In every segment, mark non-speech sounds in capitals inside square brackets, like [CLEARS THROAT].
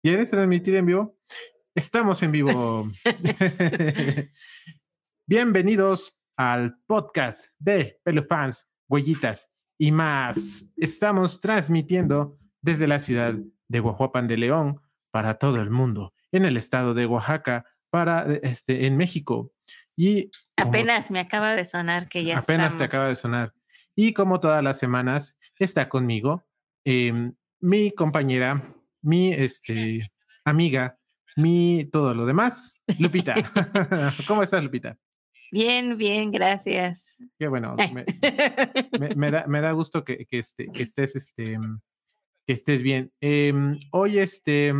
¿Quieres transmitir en vivo? Estamos en vivo. [LAUGHS] Bienvenidos al podcast de Pelufans, Huellitas y más. Estamos transmitiendo desde la ciudad de Oaxaca de León para todo el mundo, en el estado de Oaxaca, para este, en México. Y apenas me acaba de sonar que ya apenas te acaba de sonar. Y como todas las semanas está conmigo em, mi compañera mi este, amiga, mi todo lo demás, Lupita. [LAUGHS] ¿Cómo estás, Lupita? Bien, bien, gracias. Qué bueno. [LAUGHS] Me, da, gusto que, este, que estés, este, que estés bien. Em, hoy, este,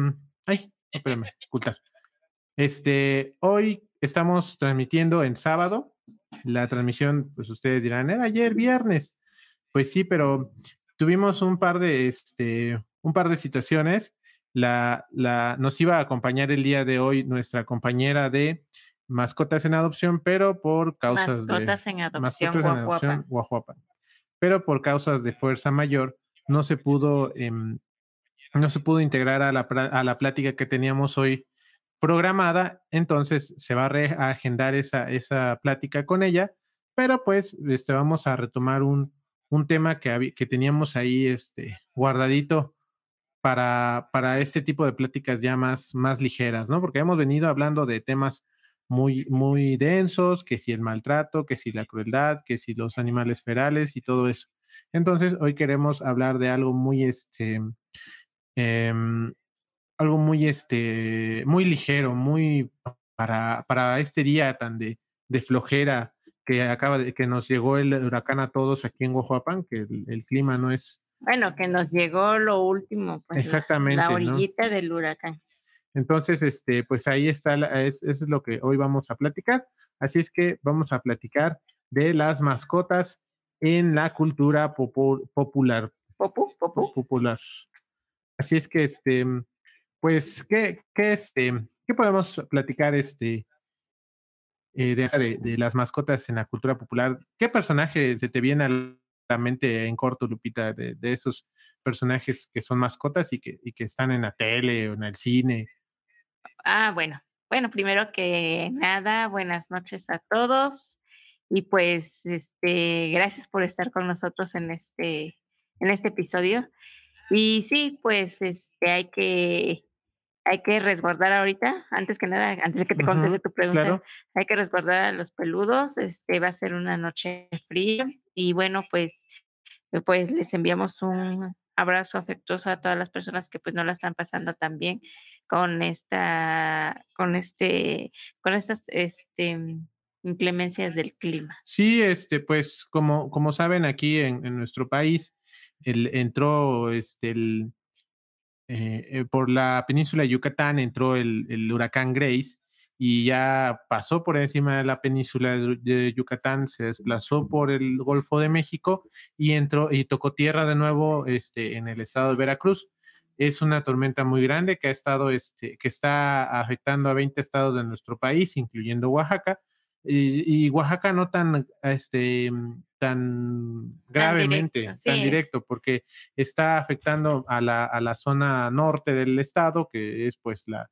ay, espérame, ocultar. Este, hoy estamos transmitiendo en sábado. La transmisión, pues ustedes dirán, era ayer viernes. Pues sí, pero tuvimos un par de, este, un par de situaciones. La, la, nos iba a acompañar el día de hoy nuestra compañera de mascotas en adopción, pero por causas mascotas de en adopción, mascotas en adopción Pero por causas de fuerza mayor no se pudo eh, no se pudo integrar a la, a la plática que teníamos hoy programada, entonces se va a agendar esa, esa plática con ella, pero pues este, vamos a retomar un, un tema que, que teníamos ahí este, guardadito para, para este tipo de pláticas ya más, más ligeras, ¿no? Porque hemos venido hablando de temas muy, muy densos, que si el maltrato, que si la crueldad, que si los animales ferales y todo eso. Entonces, hoy queremos hablar de algo muy, este, em, algo muy, este, muy ligero, muy para, para este día tan de, de flojera que acaba de, que nos llegó el huracán a todos aquí en Oaxaca, que el clima no es, bueno, que nos llegó lo último, pues Exactamente, la, orillita del huracán. Entonces, este, pues ahí está, es, es lo que hoy vamos a platicar. Así es que vamos a platicar de las mascotas en la cultura popular. Popu, popu. Popular. Así es que, este, pues, ¿qué, qué, este, qué podemos platicar, este, eh, de, de, las mascotas en la cultura popular? ¿Qué personaje se te viene al en corto, Lupita, de, esos personajes que son mascotas y que, y que están en la tele o en el cine? Ah, bueno. Bueno, primero que nada, buenas noches a todos. Y pues, este, gracias por estar con nosotros en este, en este episodio. Y sí, pues, este, hay que, hay que resguardar ahorita, antes que nada, antes de que te conteste tu pregunta, hay que resguardar a los peludos. Este, va a ser una noche fría y bueno, pues, eh, pues les enviamos un abrazo afectuoso a todas las personas que pues no la están pasando tan bien con esta, con este, con estas, este, inclemencias del clima. Sí, este, pues como, como saben aquí en, nuestro país, el, entró este, el, eh, eh, por la península de Yucatán, entró el, el huracán Grace y ya pasó por encima de la península de Yucatán, se desplazó por el Golfo de México y entró y tocó tierra de nuevo este, en el estado de Veracruz. Es una tormenta muy grande que ha estado, este, que está afectando a 20 estados de nuestro país, incluyendo Oaxaca. Y, Oaxaca no tan, este, tan gravemente, tan directo, porque está afectando a la, a la zona norte del estado, que es pues la,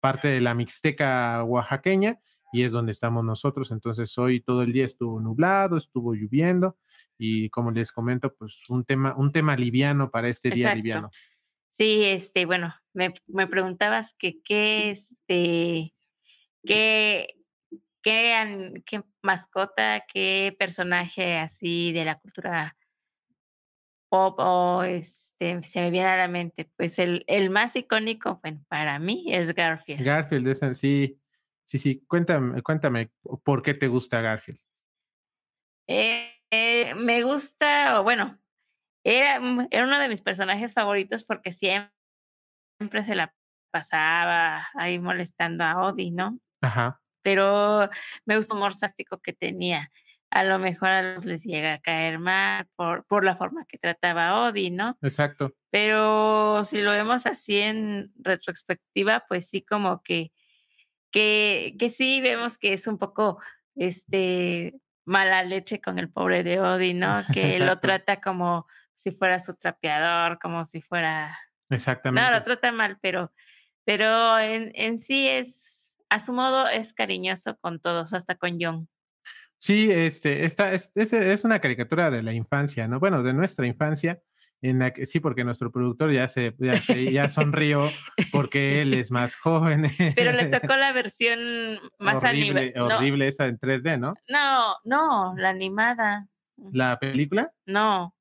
parte de la Mixteca oaxaqueña y es donde estamos nosotros. Entonces hoy todo el día estuvo nublado, estuvo lloviendo y como les comento, pues un tema, un tema liviano para este día liviano. Sí, este, bueno, me, me preguntabas que qué, este, qué, qué, qué mascota, qué personaje así de la cultura pop o este, se me viene a la mente, pues el, el más icónico, bueno, para mí es Garfield. Garfield, sí, sí, sí, cuéntame, cuéntame, ¿por qué te gusta Garfield? Eh, eh, me gusta, bueno, era, mm, era uno de mis personajes favoritos porque siempre, siempre se la pasaba ahí molestando a Odie, ¿no? Ajá. Pero me gustó el humor sástico que tenía a lo mejor a los les llega a caer mal por, por la forma que trataba Odi, ¿no? Exacto. Pero si lo vemos así en retrospectiva, pues sí como que, que, que sí vemos que es un poco este mala leche con el pobre de Odi, ¿no? [LAUGHS] Que lo trata como si fuera su trapeador, como si fuera... Exactamente. No, lo trata mal, pero Pero en en sí es a su modo es cariñoso con todos, hasta con Jon. Sí, este, esta es es es una caricatura de la infancia, ¿no? Bueno, de nuestra infancia, en la que sí, porque nuestro productor ya se ya se ya sonrió porque él es más joven. [LAUGHS] Pero le tocó la versión más Horrible, no, horrible esa en 3D, ¿no? no, no, la animada. ¿La película? No,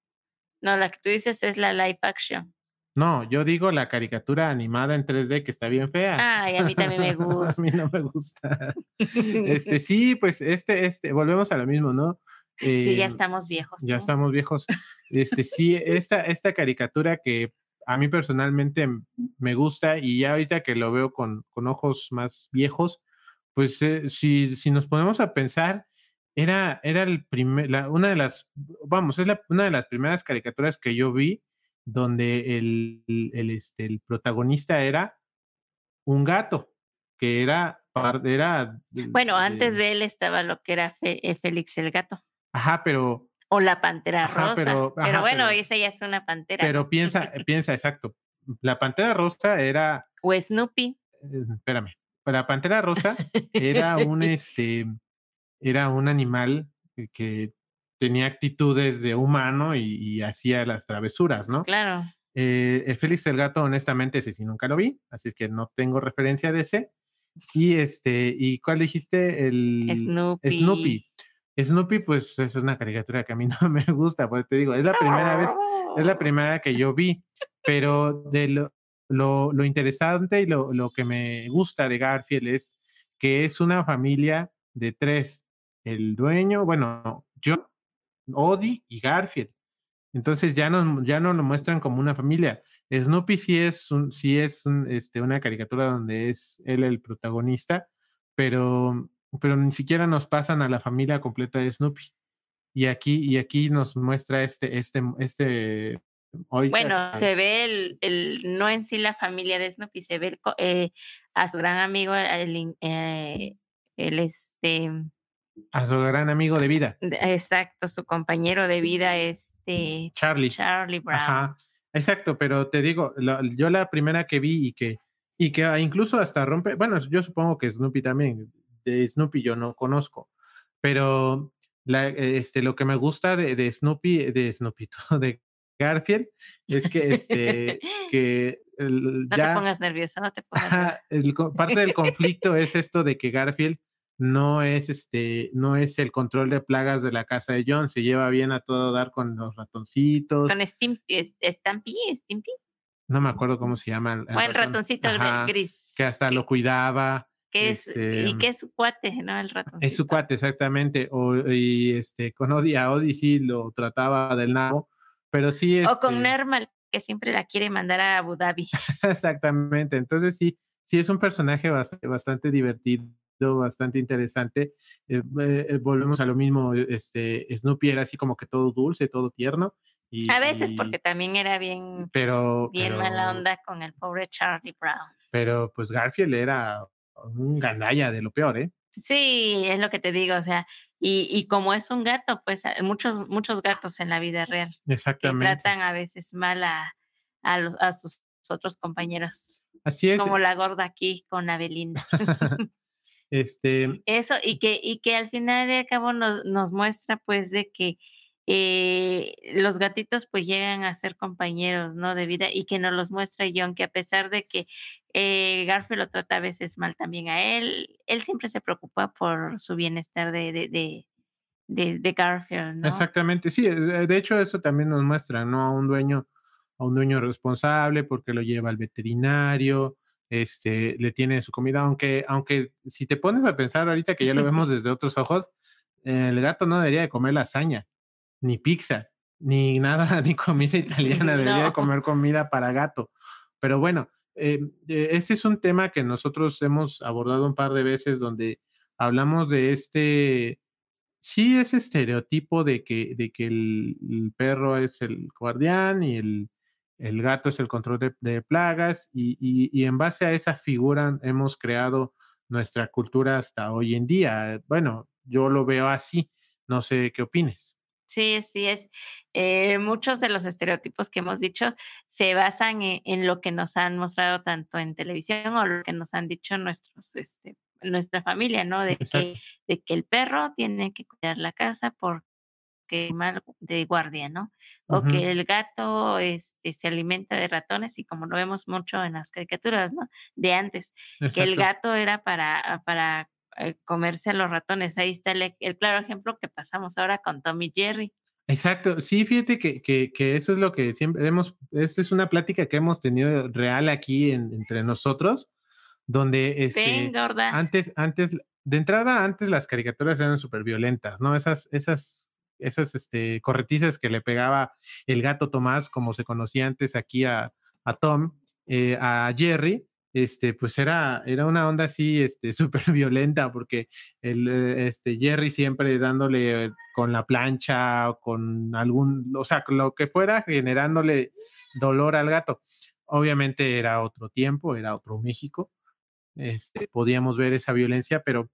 no, la que tú dices es la live action. No, yo digo la caricatura animada en 3D que está bien fea. Ay, a mí también me [LAUGHS] A mí gusta. no me gusta. Este, sí, pues, este este, volvemos a lo mismo, ¿no? Sí, ya Em, estamos viejos, ya estamos viejos. Este, sí, esta esta caricatura que a mí personalmente me gusta, y ya ahorita que lo veo con con ojos más viejos, pues, eh, si si nos ponemos a pensar, era era el primer la una de las vamos, es la una de las primeras caricaturas que yo vi donde el el, este, el protagonista era un gato, que era Bueno, antes de de él estaba lo que era Fe eh, Félix el gato. Ajá, pero O la pantera Ajá, rosa. pero Pero ajá, bueno, pero esa ya es una pantera, pero piensa [LAUGHS] piensa, exacto. La pantera rosa era O Snoopy. eh, espérame, la pantera rosa [LAUGHS] era un, este, era un animal que tenía actitudes de humano y y hacía las travesuras, ¿no? Claro. Eh, eh, Félix el gato, honestamente, ese sí nunca lo vi, así es que no tengo referencia de ese. Y, este, ¿y cuál dijiste? El Snoopy. Snoopy. Snoopy, pues, es una caricatura que a mí [LAUGHS] no me gusta, pues, te digo, es la primera vez es la primera que yo vi, pero de lo lo lo interesante y lo lo que me gusta de Garfield es que es una familia de 3, el dueño, bueno, Jon, Odie y Garfield. Entonces, ya nos ya nos lo muestran como una familia. Snoopy sí es un sí es este, una caricatura donde es él el protagonista, pero pero ni siquiera nos pasan a la familia completa de Snoopy. Y aquí y aquí nos muestra este este este ahorita Bueno, se ve el no en sí la familia de Snoopy, se ve el eh, a su gran amigo, el eh, el, este A su gran amigo de vida. exacto, su compañero de vida, este, Charlie. Charlie Brown. Ajá, exacto, pero te digo, la yo la primera que vi y que y que, incluso hasta rompe bueno, yo supongo que Snoopy también, de Snoopy yo no conozco, pero la este, lo que me gusta de de Snoopy de Snoopy, [LAUGHS] de Garfield es que, este, [LAUGHS] que el No te ya pongas nervioso, no te pongas nervioso. El parte del [LAUGHS] conflicto es esto de que Garfield no es, este, no es el control de plagas de la casa de Jon, se lleva bien a todo dar con los ratoncitos. Con Stim es Stampy, ¿Stimpy? No me acuerdo cómo se llama el el O el ratón. ratoncito Ajá, gris, que hasta que lo cuidaba, que es este y que es su cuate, ¿no? El Es su ratoncito. cuate, exactamente. O y, este, con Odie a sí lo trataba del nabo, pero sí, O con este Nermal, que siempre la quiere mandar a Abu Dhabi. [LAUGHS] Exactamente. Entonces sí, sí es un personaje bast bastante divertido, bastante interesante. Eh, eh, volvemos a lo mismo, e este, Snoopy era así como que todo dulce, todo tierno, y A veces, y porque también era bien pero bien mala pero onda con el pobre Charlie Brown. pero, pues, Garfield era un gandalla de lo peor, ¿eh? Sí, es lo que te digo, o sea, y y como es un gato, pues, muchos muchos gatos en la vida real, que Exactamente. tratan a veces mal a a los a sus otros compañeros, Así es. como la gorda aquí con la Belinda. [LAUGHS] [LAUGHS] Este Eso, y que y que al final al cabo nos nos muestra, pues, de que, eh, los gatitos, pues, llegan a ser compañeros, ¿no?, de vida, y que nos los muestra Jon, que a pesar de que, eh, Garfield lo trata a veces mal también a él, él siempre se preocupa por su bienestar de de de de de Garfield, ¿no? Exactamente, sí, de de hecho, eso también nos muestra, ¿no? A un dueño a un dueño responsable, porque lo lleva al veterinario, este, le tiene su comida, aunque aunque si te pones a pensar ahorita que ya lo [LAUGHS] vemos desde otros ojos, el gato no debería de comer lasaña, ni pizza, ni nada, [LAUGHS] ni comida italiana, [LAUGHS] debería de comer comida para gato. Pero bueno, eh, eh, ese es un tema que nosotros hemos abordado un par de veces, donde hablamos de este sí, ese estereotipo de que de que el el perro es el guardián y el el gato es el control de de plagas, y y y en base a esa figura hemos creado nuestra cultura hasta hoy en día. Bueno, yo lo veo así, no sé qué opines. Sí, sí es. Eh, muchos de los estereotipos que hemos dicho se basan e en lo que nos han mostrado tanto en televisión o lo que nos han dicho nuestros, este, nuestra familia, ¿no? De [LAUGHS] que de que el perro tiene que cuidar la casa porque mal de guardia, ¿no? O que el gato, este, se alimenta de ratones y como lo vemos mucho en las caricaturas, ¿no? De antes, que el gato era para para, eh, comerse a los ratones. Ahí está el el claro ejemplo que pasamos ahora con Tom y Jerry. Exacto. Sí, fíjate que que que eso es lo que siempre hemos esta es una plática que hemos tenido real aquí en entre nosotros, donde, este, antes antes de entrada, antes las caricaturas eran superviolentas, ¿no? Esas esas esas, este, corretizas que le pegaba el gato Tomás, como se conocía antes aquí a a Tom, eh, a Jerry, este, pues era era una onda así, este, [LAUGHS] superviolenta, porque el, eh, este, Jerry siempre dándole con la plancha o con algún o sea, lo que fuera, generándole dolor al gato. Obviamente era otro tiempo, era otro México, este, podíamos ver esa violencia, pero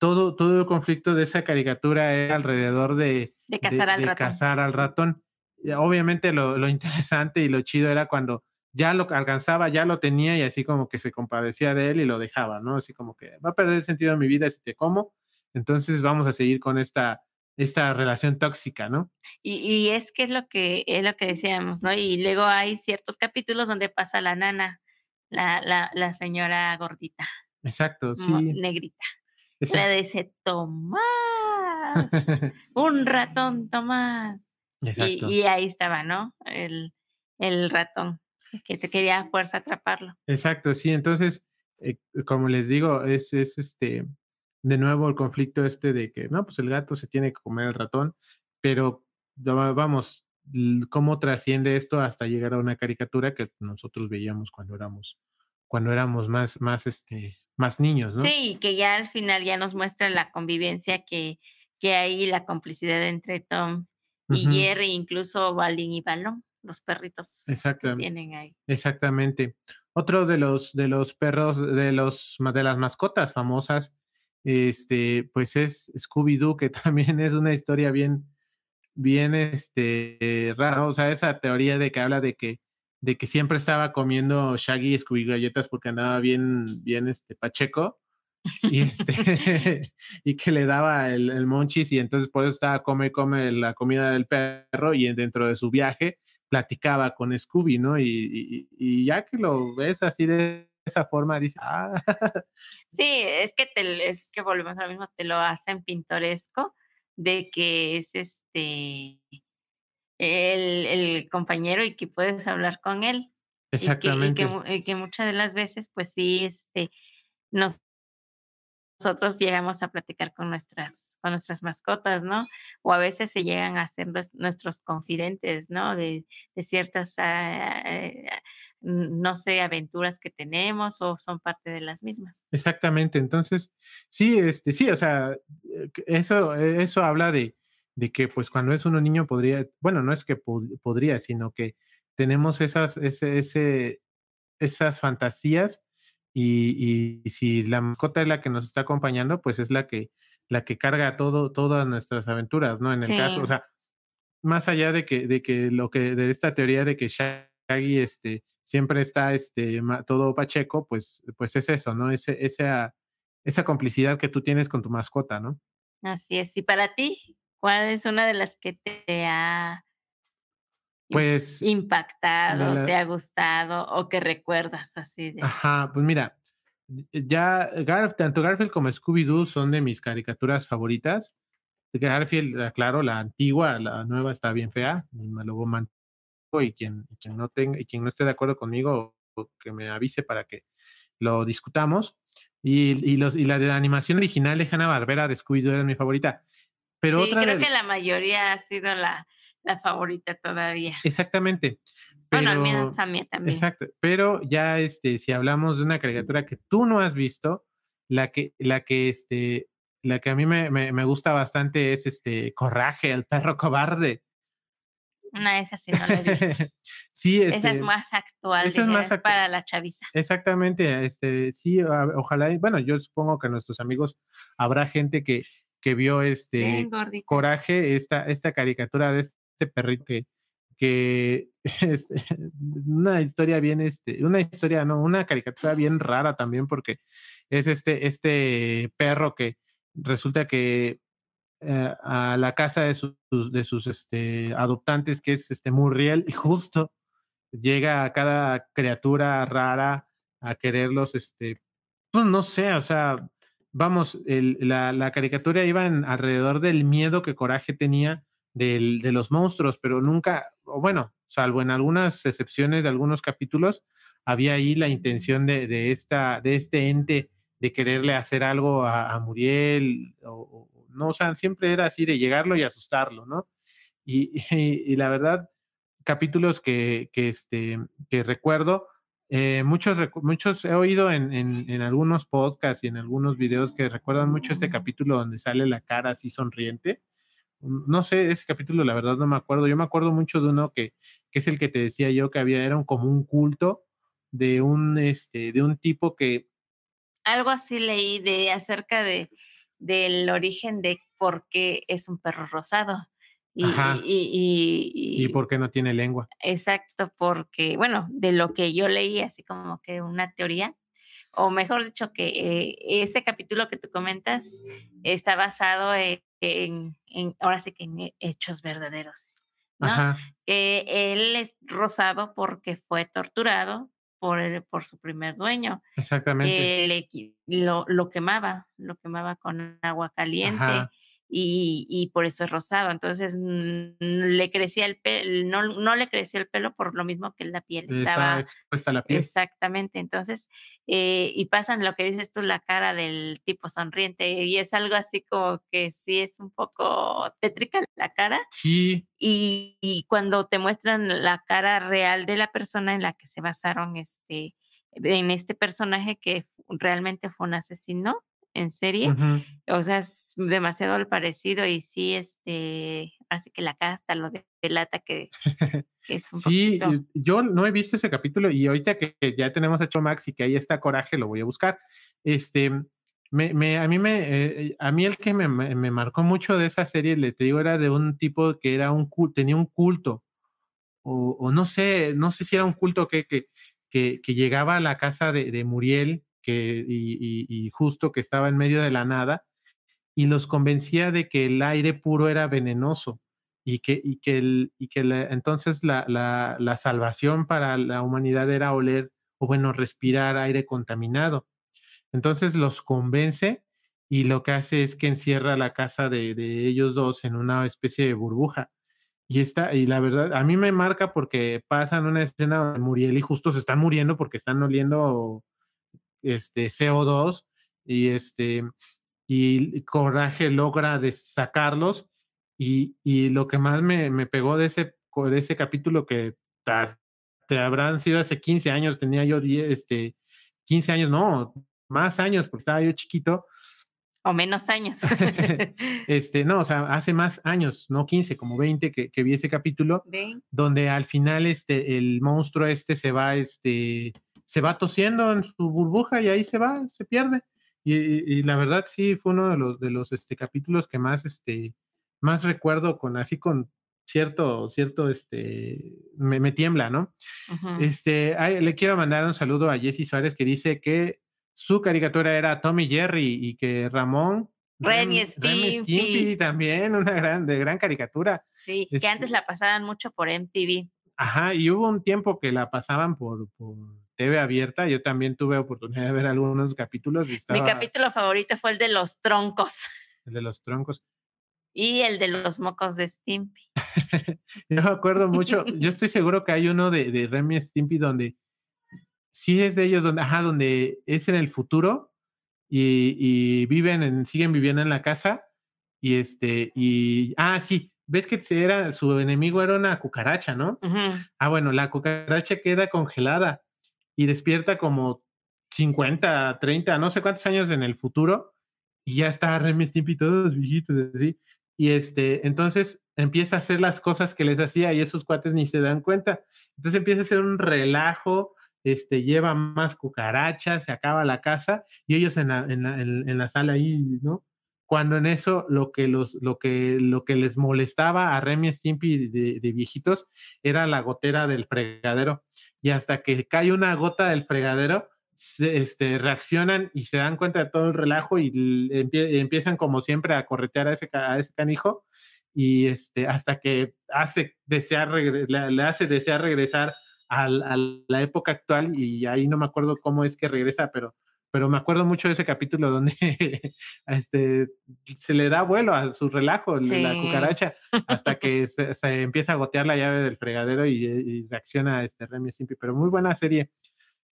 todo todo el conflicto de esa caricatura era alrededor de De de cazar al de ratón. cazar al ratón. Y obviamente lo lo interesante y lo chido era cuando ya lo alcanzaba, ya lo tenía y así como que se compadecía de él y lo dejaba, ¿no? Así como que va a perder el sentido de mi vida si te como, entonces vamos a seguir con esta esta relación tóxica, ¿no? Y y es que es lo que es lo que decíamos, ¿no? Y luego hay ciertos capítulos donde pasa la nana, la la la señora gordita, Exacto, sí. negrita. Le [LAUGHS] dice: "Tomás, un ratón, Tomás". Y ahí estaba, ¿no? El el ratón que te quería a fuerza atraparlo. Exacto, sí, entonces, eh, como les digo, es es, este, de nuevo el conflicto este de que no, pues el gato se tiene que comer al ratón, pero va vamos, cómo trasciende esto hasta llegar a una caricatura que nosotros veíamos cuando éramos cuando éramos más más, este, más niños, ¿no? Sí, que ya al final ya nos muestra la convivencia que que hay, la complicidad entre Tom y. Jerry, incluso Balin y Balón, los perritos que tienen ahí. exactamente. Otro de los de los perros, de los de las mascotas famosas, este, pues es Scooby Doo, que [LAUGHS] también es una historia bien bien, este, rara, o sea, esa teoría de que habla de que de que siempre estaba comiendo Shaggy Scooby galletas porque andaba bien bien, este, pacheco, y, este, [LAUGHS] [LAUGHS] y que le daba el el monchis, y entonces por eso estaba come come la comida del perro, y dentro de su viaje platicaba con Scooby, ¿no? Y y y ya que lo ves así de esa forma, dices: "Ah". [LAUGHS] Sí, es que te es que volvemos a lo mismo, te lo hacen pintoresco de que es, este, el el compañero y que puedes hablar con él, y que y que Exactamente. y que muchas de las veces, pues sí, este, nos nosotros llegamos a platicar con nuestras con nuestras mascotas, ¿no? O a veces se llegan a ser nues nuestros confidentes, ¿no? De de ciertas, ah, eh, n no sé, aventuras que tenemos o son parte de las mismas. Exactamente. Entonces, sí, este, sí, o sea, eh, eso eso habla de de que, pues, cuando es uno niño podría bueno, no es que pod podría, sino que tenemos esas ese ese esas fantasías, y y si la mascota es la que nos está acompañando, pues, es la que la que carga todo todas nuestras aventuras, ¿no? En el caso, o sea, más allá de que de que lo que de esta teoría de que Shaggy, este, siempre está, este, todo pacheco, pues pues es eso, ¿no? Ese esa esa complicidad que tú tienes con tu mascota, ¿no? Así es. Y para ti, ¿cuál es una de las que te ha Pues, de impactado, te la ha gustado o que recuerdas así de? Ajá, pues mira, ya Gar tanto Garfield como Scooby Doo son de mis caricaturas favoritas. Garfield, aclaro, la antigua, la nueva está bien fea, me lo mantengo, y quien y quien no tenga y quien no esté de acuerdo conmigo, que me avise para que lo discutamos. Y y los y la de la animación original de Hanna-Barbera de Scooby Doo era mi favorita. Pero Sí, otra creo que la mayoría ha sido la la favorita todavía. Exactamente. Bueno, Pero a mí también. exacto, pero ya, este, si hablamos de una caricatura que tú no has visto, la que la que, este, la que a mí me me me gusta bastante es, este, Coraje, el perro cobarde. No, esa sí no la he visto. [LAUGHS] Sí, Esa es este, más actual, esa es más actu para la chaviza. exactamente, este, sí, ojalá bueno, yo supongo que nuestros amigos habrá gente que que vio este Coraje, esta, esta caricatura de este perrito que, que [LAUGHS] es una historia bien, este, una historia, no, una caricatura bien rara también porque es este, este perro que resulta que eh, a la casa de sus, de sus este, adoptantes, que es este Murriel, y justo llega a cada criatura rara a quererlos, este, pues no sé, o sea, vamos, la, la, caricatura iba en, alrededor del miedo que Coraje tenía del, de los monstruos, pero nunca, o bueno, salvo en algunas excepciones de algunos capítulos, había ahí la intención de, de esta, de este ente de quererle hacer algo a, Muriel, o, no, o sea, siempre era así de llegarlo y asustarlo, ¿no? Y, [LAUGHS] y, la verdad, capítulos que, que, este, que recuerdo, eh, muchos, muchos he oído en, en, en, algunos podcasts y en algunos videos que recuerdan mucho este capítulo donde sale la cara así sonriente. No sé, ese capítulo la verdad no me acuerdo. Yo me acuerdo mucho de uno que, que es el que te decía yo que había, era un, como un culto de un, este, de un tipo que algo así leí de acerca de del origen de por qué es un perro rosado. Y, y, y, por qué no tiene lengua. Exacto, porque, bueno, de lo que yo leí, así como que una teoría, o mejor dicho, que eh, ese capítulo que tú comentas está basado en, en, ahora sí que en hechos verdaderos. ¿no? Que él es rosado porque fue torturado por, el, por su primer dueño. Exactamente. lo, lo, quemaba, lo quemaba con agua caliente. Y, y, por eso es rosado. Entonces le crecía el pelo, no, no, le crecía el pelo por lo mismo que la piel estaba, expuesta a la piel. Exactamente. Entonces, eh, y pasan lo que dices tú, la cara del tipo sonriente, y es algo así como que sí es un poco tétrica la cara. Sí. Y, y, cuando te muestran la cara real de la persona en la que se basaron este, en este personaje que realmente fue un asesino en serie, o sea, es demasiado al parecido y sí, este, así que la cara hasta lo delata que, [LAUGHS] que es un Sí, yo no he visto ese capítulo y ahorita que, ya tenemos hecho Max y que ahí está Coraje, lo voy a buscar. Este, me, me, a mí me, eh, a mí el que me, me, marcó mucho de esa serie, le te digo, era de un tipo que era un tenía un culto, o, o, no sé, no sé si era un culto que, que, que, que llegaba a la casa de, de Muriel, que, y, justo que estaba en medio de la nada, y los convencía de que el aire puro era venenoso y que, y que, el, y que entonces la, la, la salvación para la humanidad era oler o bueno, respirar aire contaminado. Entonces los convence y lo que hace es que encierra la casa de, de ellos dos en una especie de burbuja. Y está, y la verdad, a mí me marca porque pasan una escena donde Muriel y justo se están muriendo porque están oliendo este CO2 y este y Coraje logra sacarlos y, y, lo que más me, me, pegó de ese, de ese capítulo que te habrán sido hace 15 años, tenía yo 10, este, 15 años, no, más años, porque estaba yo chiquito. O menos años. [LAUGHS] este, no, o sea, hace más años, no 15, como 20 que, que vi ese capítulo, donde al final este, el monstruo este se va, este, se va tosiendo en su burbuja y ahí se va, se pierde. Y, y, la verdad sí fue uno de los, de los este, capítulos que más, este, más recuerdo con así con cierto, cierto, este, me, me tiembla, ¿no? Uh -huh. Este, ay, le quiero mandar un saludo a Jesse Suárez que dice que su caricatura era Tommy Jerry y que Ramón Ren y Stimpy. Stimpy. también, una gran, de gran caricatura. Sí, este, que antes la pasaban mucho por MTV. Ajá, y hubo un tiempo que la pasaban por, por TV abierta. Yo también tuve oportunidad de ver algunos capítulos. Y estaba... Mi capítulo favorito fue el de los troncos. El de los troncos. Y el de los mocos de Stimpy. [LAUGHS] yo me acuerdo mucho, yo estoy seguro que hay uno de, de Remy Stimpy donde sí es de ellos donde, ajá, donde es en el futuro y, y, viven en, siguen viviendo en la casa y este, y, ah, sí, ves que era, su enemigo era una cucaracha, ¿no? Uh -huh. Ah, bueno, la cucaracha queda congelada y despierta como 50, 30, no sé cuántos años en el futuro y ya está Remy Stimpy todos viejitos así. Y este, entonces empieza a hacer las cosas que les hacía y esos cuates ni se dan cuenta. Entonces empieza a hacer un relajo, este, lleva más cucarachas, se acaba la casa y ellos en la, en la, en la sala ahí, ¿no? cuando en eso lo que, los, lo que, lo que les molestaba a Remy Stimpy de, de, viejitos era la gotera del fregadero. Y hasta que cae una gota del fregadero, se, este, reaccionan y se dan cuenta de todo el relajo y empie, empiezan como siempre a corretear a ese, a canijo y este, hasta que hace desear, le, hace desear regresar a, la época actual y ahí no me acuerdo cómo es que regresa, pero pero me acuerdo mucho de ese capítulo donde [LAUGHS] este, se le da vuelo a su relajo, sí. la [LAUGHS] cucaracha, hasta que se, se, empieza a gotear la llave del fregadero y, y reacciona este Remy Simpy. Pero muy buena serie.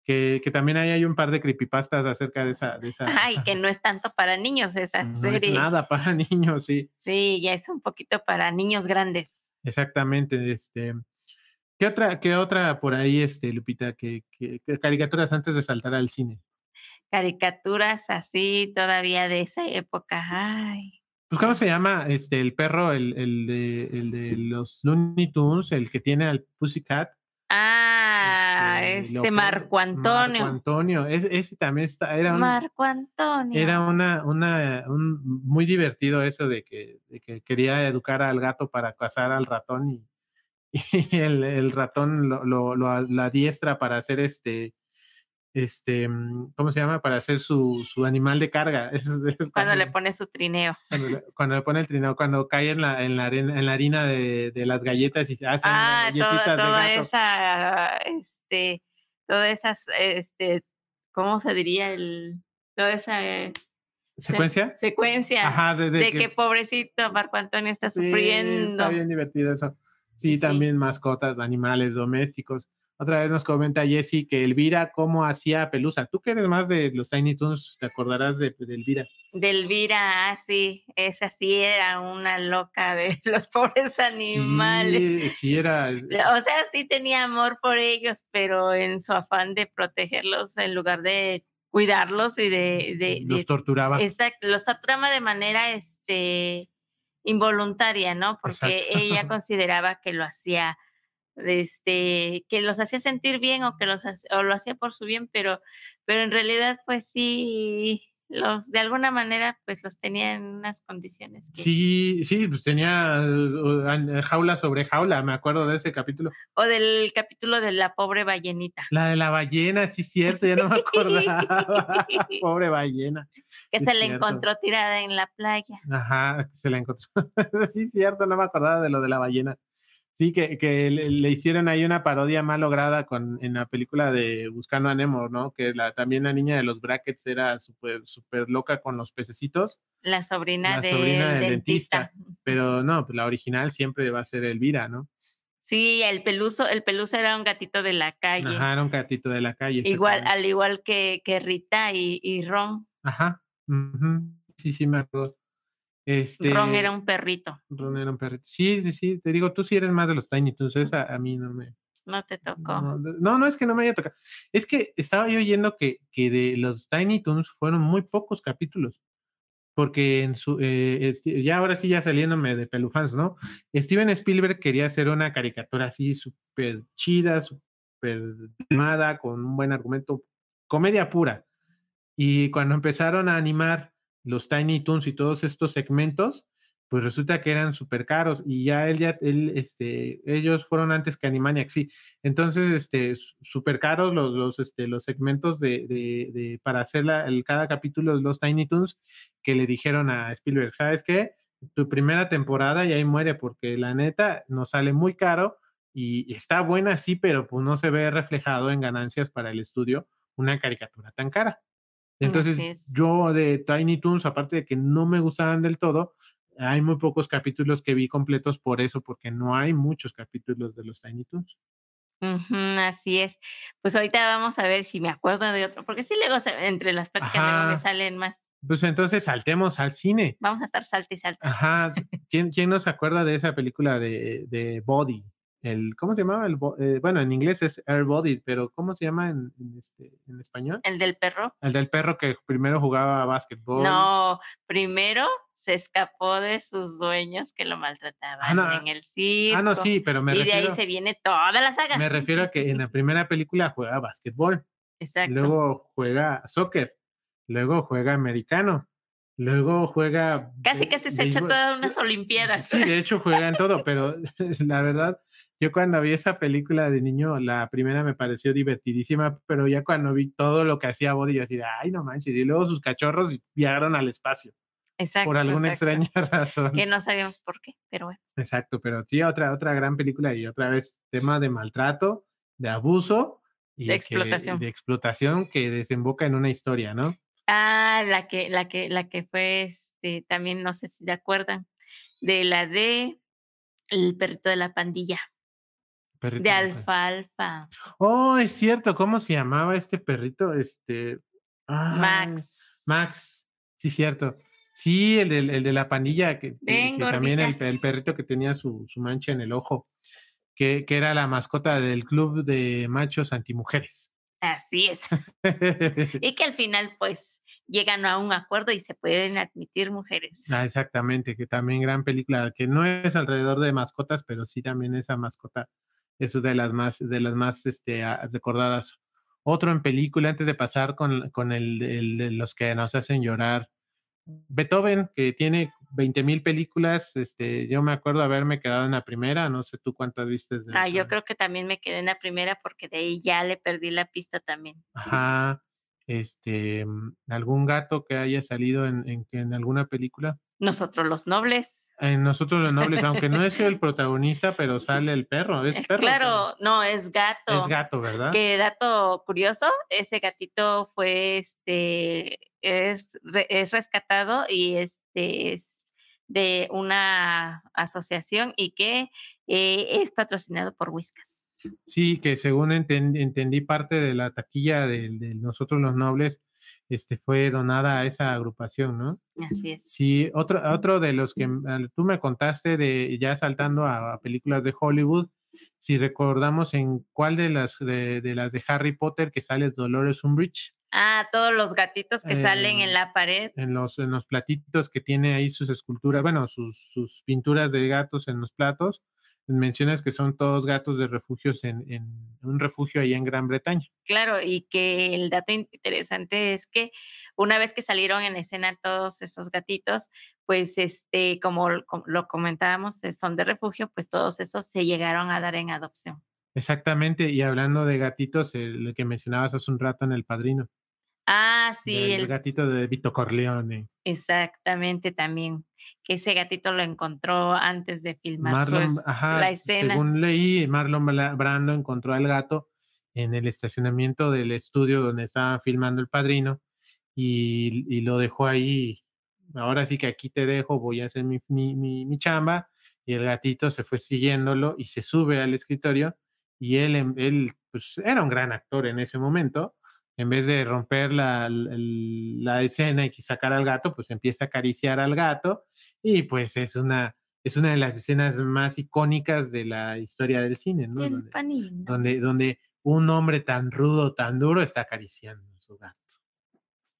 Que, que, también ahí hay un par de creepypastas acerca de esa. De esa... Ay, que [LAUGHS] no es tanto para niños esa no serie. Es nada para niños, sí. Sí, ya es un poquito para niños grandes. Exactamente. Este, ¿Qué otra, qué otra por ahí, este, Lupita, que, que, que caricaturas antes de saltar al cine? Caricaturas así todavía de esa época. Ay. Pues, ¿cómo se llama? Este, el perro, el, el, de, el de los Looney Tunes, el que tiene al Pussycat. Ah, este, este Marco Antonio. Marco Antonio, ese, ese también está, era un, Marco Antonio. Era una, una, un, muy divertido eso de que, de que quería educar al gato para cazar al ratón y, [LAUGHS] y el, el, ratón lo, lo, lo, la diestra para hacer este, este, ¿cómo se llama? Para hacer su, su animal de carga. [LAUGHS] Es, es cuando, cuando, le pone su trineo. Cuando le, cuando le, pone el trineo, cuando cae en la, en la, arena, en la harina de, de, las galletas y se hacen ah, galletitas toda, toda de gato. esa, este, todas esas, este, ¿cómo se diría? El, toda esa... ¿Secuencia? Se, secuencia. Ajá, de, de, de que, que, pobrecito Marco Antonio está sí, sufriendo. Está bien divertido eso. Sí, sí, también mascotas, animales domésticos. Otra vez nos comenta Jessy que Elvira, ¿cómo hacía Pelusa? Tú que eres más de los Tiny Toons, ¿te acordarás de, de Elvira? De Elvira, ah, sí, esa sí era una loca de [LAUGHS] los pobres animales. Sí, sí era. O sea, sí tenía amor por ellos, pero en su afán de protegerlos, en lugar de cuidarlos y de... de los de, torturaba. Exacto, los torturaba de manera este, involuntaria, ¿no? Porque exacto. [LAUGHS] ella consideraba que lo hacía este, que los hacía sentir bien o que los o lo hacía por su bien, pero, pero en realidad, pues sí, los de alguna manera, pues los tenía en unas condiciones. Que... Sí, sí, pues tenía jaula sobre jaula, me acuerdo de ese capítulo. O del capítulo de la pobre ballenita. La de la ballena, sí, cierto, ya no me acordaba. [LAUGHS] [LAUGHS] pobre ballena. Que sí, se le encontró tirada en la playa. Ajá, se la encontró. [LAUGHS] sí, cierto, no me acordaba de lo de la ballena. Sí, que, que le, le, hicieron ahí una parodia mal lograda con, en la película de Buscando a Nemo, ¿no? Que la, también la niña de los brackets era súper super loca con los pececitos. La sobrina, la de, sobrina del dentista. dentista. Pero no, pues la original siempre va a ser Elvira, ¿no? Sí, el peluso, el peluso era un gatito de la calle. Ajá, era un gatito de la calle. Igual, al igual que, que Rita y, y Ron. Ajá. Uh -huh. Sí, sí, me acuerdo. Este, Ron era un perrito. Ron era un perrito. Sí, sí, sí, te digo, tú sí eres más de los Tiny Toons, esa a mí no me... No te tocó. No, no, no, es que no me haya tocado. Es que estaba yo oyendo que, que de los Tiny Toons fueron muy pocos capítulos. Porque en su, eh, ya ahora sí, ya saliéndome de pelufans, ¿no? Steven Spielberg quería hacer una caricatura así súper chida, súper animada, con un buen argumento, comedia pura. Y cuando empezaron a animar los Tiny Toons y todos estos segmentos, pues resulta que eran súper caros y ya él ya, él, este, ellos fueron antes que Animaniacs, sí. Entonces, este, súper caros los, los, este, los segmentos de, de, de para hacer la, el, cada capítulo de los Tiny Toons que le dijeron a Spielberg, ¿sabes qué? Tu primera temporada y ahí muere porque la neta nos sale muy caro y, y está buena, sí, pero pues no se ve reflejado en ganancias para el estudio una caricatura tan cara. Entonces, es. yo de Tiny Toons, aparte de que no me gustaban del todo, hay muy pocos capítulos que vi completos por eso, porque no hay muchos capítulos de los Tiny Toons. Uh -huh, así es. Pues ahorita vamos a ver si me acuerdo de otro, porque sí, luego entre las prácticas me salen más. Pues entonces saltemos al cine. Vamos a estar salte y salte. Ajá. [LAUGHS] ¿Quién, ¿Quién nos acuerda de esa película de, de Body? El, ¿Cómo se llamaba? El, eh, bueno, en inglés es Air Body, pero ¿cómo se llama en, en, este, en español? El del perro. El del perro que primero jugaba a básquetbol. No, primero se escapó de sus dueños que lo maltrataban ah, no. en el circo. Ah, no, sí, pero me y refiero... Y de ahí se viene toda la saga. Me refiero a que en la [LAUGHS] primera película juega básquetbol. Exacto. Luego juega soccer. Luego juega americano. Luego juega. Casi, casi se echa todas unas Olimpiadas. Sí, de hecho juegan todo, pero [LAUGHS] [LAUGHS] la verdad, yo cuando vi esa película de niño, la primera me pareció divertidísima, pero ya cuando vi todo lo que hacía Body, yo así, ay, no manches, y luego sus cachorros viajaron al espacio. Exacto. Por alguna extraña [LAUGHS] razón. Que no sabíamos por qué, pero bueno. Exacto, pero sí, otra, otra gran película y otra vez tema de maltrato, de abuso y de explotación. de explotación que desemboca en una historia, ¿no? Ah, la que, la que, la que fue, este, también no sé si se acuerdan, de la de El perrito de la pandilla. De alfalfa. Oh, es cierto, ¿cómo se llamaba este perrito? Este. Max. Max, sí, cierto. Sí, el de, el de la pandilla, que, también el, el, perrito que tenía su, su mancha en el ojo, que, que, era la mascota del club de machos antimujeres. Así es. [LAUGHS] y [LAUGHS] que al final, pues, llegan a un acuerdo y se pueden admitir mujeres. Ah, exactamente, que también gran película, que no es alrededor de mascotas, pero sí también esa mascota es de las más, de las más este, recordadas. Otro en película, antes de pasar con, con el, el, de los que nos hacen llorar, Beethoven, que tiene 20 mil películas, este, yo me acuerdo haberme quedado en la primera, no sé tú cuántas viste. ah, yo creo que también me quedé en la primera porque de ahí ya le perdí la pista también. Ajá, este, algún gato que haya salido en, en, en alguna película. Nosotros los nobles. En Nosotros los Nobles, aunque no es el [LAUGHS] protagonista, pero sale el perro, es perro. Claro, no, es gato. Es gato, ¿verdad? Que dato curioso, ese gatito fue, este, es, es rescatado y este es de una asociación y que eh, es patrocinado por Whiskas. Sí, que según entendí, parte de la taquilla de, de Nosotros los Nobles este, fue donada a esa agrupación, ¿no? Así es. Sí, otro, otro de los que tú me contaste de ya saltando a, películas de Hollywood, si recordamos en cuál de las de, las de Harry Potter que sale Dolores Umbridge. Ah, todos los gatitos que salen en la pared. En los, en los platitos que tiene ahí sus esculturas, bueno, sus, sus pinturas de gatos en los platos mencionas que son todos gatos de refugios en, un refugio ahí en Gran Bretaña. Claro, y que el dato interesante es que una vez que salieron en escena todos esos gatitos, pues este, como, lo comentábamos, eh, son de refugio, pues todos esos se llegaron a dar en adopción. Exactamente, y hablando de gatitos, el que mencionabas hace un rato en El Padrino. Ah, sí. El, gatito de Vito Corleone. Exactamente, también. Que ese gatito lo encontró antes de filmar la escena. Según leí, Marlon Brando encontró al gato en el estacionamiento del estudio donde estaba filmando El Padrino y, lo dejó ahí. Ahora sí que aquí te dejo, voy a hacer mi, mi, mi, chamba. Y el gatito se fue siguiéndolo y se sube al escritorio y él, él pues, era un gran actor en ese momento en vez de romper la, la, escena y sacar al gato, pues empieza a acariciar al gato y pues es una, es una de las escenas más icónicas de la historia del cine, ¿no? donde, donde, un hombre tan rudo, tan duro está acariciando a su gato.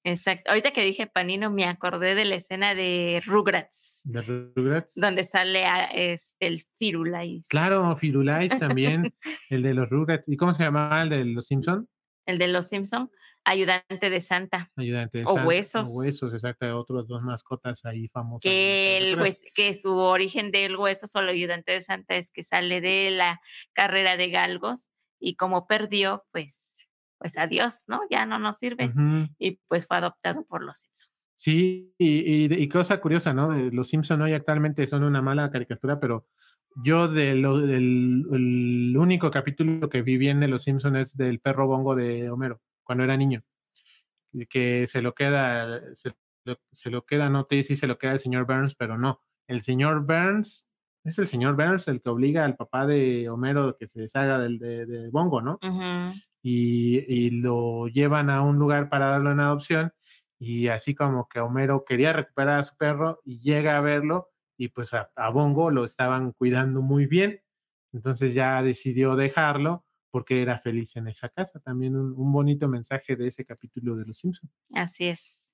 Exacto. Ahorita que dije Panino, me acordé de la escena de Rugrats. ¿De Rugrats? Donde sale este, el Firulais. Claro, Firulais también, [LAUGHS] el de los Rugrats. ¿Y cómo se llamaba el de los Simpson? El de los Simpson, ayudante de Santa. Ayudante de o Huesos. O huesos, exacto, otros dos mascotas ahí famosas. Que, el, que su origen del hueso, solo ayudante de Santa, es que sale de la carrera de galgos y como perdió, pues, pues adiós, ¿no? Ya no nos sirve. Y pues fue adoptado por los Simpson. Sí, y, y, cosa curiosa, ¿no? Los Simpson hoy actualmente son una mala caricatura, pero yo del el único capítulo que vi bien de Los Simpsons es del perro bongo de Homero, cuando era niño. Que se lo queda, se, lo queda, no te dice si se lo queda el señor Burns, pero no. El señor Burns, es el señor Burns el que obliga al papá de Homero que se deshaga del de, bongo, ¿no? y, y, lo llevan a un lugar para darlo en adopción. Y así como que Homero quería recuperar a su perro y llega a verlo y pues a, Bongo lo estaban cuidando muy bien, entonces ya decidió dejarlo porque era feliz en esa casa. También un, bonito mensaje de ese capítulo de Los Simpsons. Así es.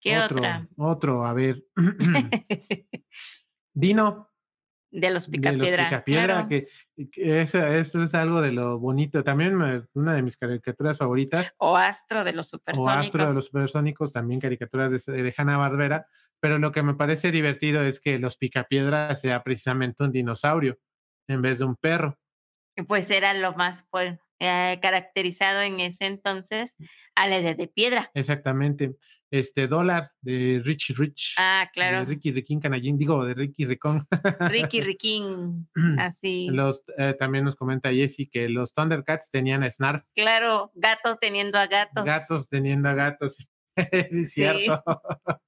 ¿Qué otro, otra? Otro, a ver. [CLEARS THROAT] [LAUGHS] Dino. De los de los picapiedra. picapiedra, claro. que, que eso, eso es algo de lo bonito. También me- una de mis caricaturas favoritas, O Astro de los o supersónicos. Astro de los Supersónicos, también caricaturas de, de Hanna Barbera. Pero lo que me parece divertido es que los picapiedra sea precisamente un dinosaurio en vez de un perro. Pues era lo más eh, caracterizado en ese entonces a la edad de piedra. Exactamente. Este dólar de Richie Rich. Ah, De claro. Ricky Riquín Canallín, digo, de Ricky Ricón. Ricky [LAUGHS] Riquín. [CLEARS THROAT] Así. Los, eh, también nos comenta Jessy que los Thundercats tenían a Snarf, Claro, gatos teniendo a gatos. gatos teniendo a gatos. [LAUGHS] es cierto. [LAUGHS]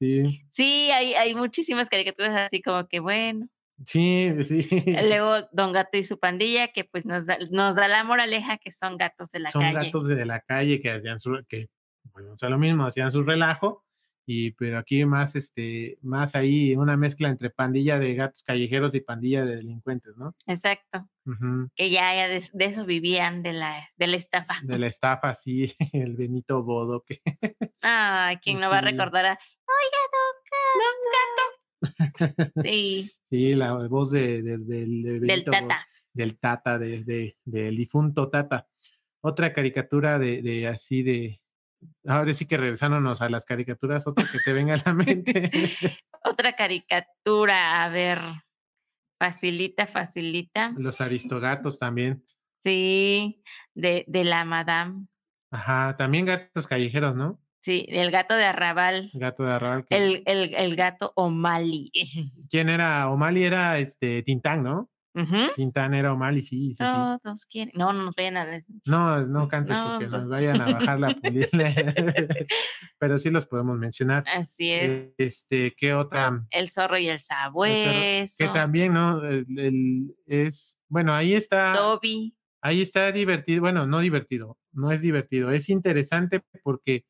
sí, Sí, hay, hay muchísimas caricaturas así como que bueno. sí, sí. Luego Don Gato y su pandilla, que pues nos da, nos da la moraleja que son gatos de la Son calle. gatos de la calle que hacían su, que, bueno, o sea, lo mismo, hacían su relajo. Y, pero aquí más, este, más ahí una mezcla entre pandilla de gatos callejeros y pandilla de delincuentes, ¿no? Exacto. Que ya, ya de, de eso vivían, de la, de la estafa. De la estafa, sí, [LAUGHS] el Benito Bodo, que [LAUGHS] Ay, ¿quién no va a recordar a Oiga, don Gato? Don Gato. Sí, sí, la voz de, del, del Benito Bodo. Tata. del Tata, de, de- del difunto Tata. Otra caricatura de así de. Ahora sí que regresándonos a las caricaturas, otra que te venga a la mente. [LAUGHS] Otra caricatura, a ver, facilita, facilita. Los aristogatos también. Sí, de, de la madame. Ajá, también gatos callejeros, ¿no? Sí, el gato de Arrabal. Gato de arrabal. El, el, el gato O'Malley. [LAUGHS] ¿Quién era? O'Malley era este Tintán, ¿no? Ujú. Tintán era O'Malley, sí, sí, sí. Todos quieren. No, no nos vayan a ver. No, no cantes No, porque no. nos vayan a bajar la pulile. [LAUGHS] [LAUGHS] Pero sí los podemos mencionar. Así es. Este, ¿qué otra? El zorro y el sabueso. Que también, ¿no? El, el- es, bueno, ahí está, Dobby. ahí está divertido, bueno, no divertido, no es divertido, es interesante porque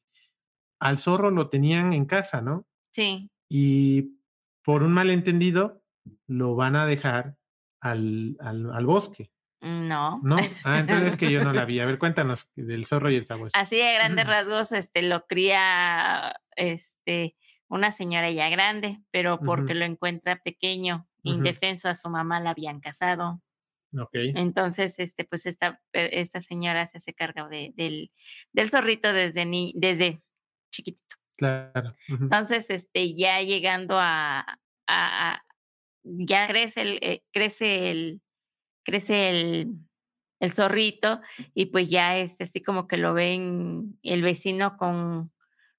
al zorro lo tenían en casa, ¿no? Sí. Y por un malentendido lo van a dejar al, al, al bosque, No. ¿no? Ah, entonces es que yo no la [LAUGHS] vi. A ver, cuéntanos del zorro y el sabueso. Así de grandes [LAUGHS] rasgos, este, lo cría, este, una señora ya grande, pero porque lo encuentra pequeño, indefenso, a su mamá la habían casado. Ok. Entonces, este, pues esta, pe- esta señora se hace cargo de, del, del zorrito desde ni, desde chiquitito. Claro. Entonces, este, ya llegando a- a- ya crece el, eh, crece el, crece el, el zorrito y pues ya es así como que lo ven el vecino con,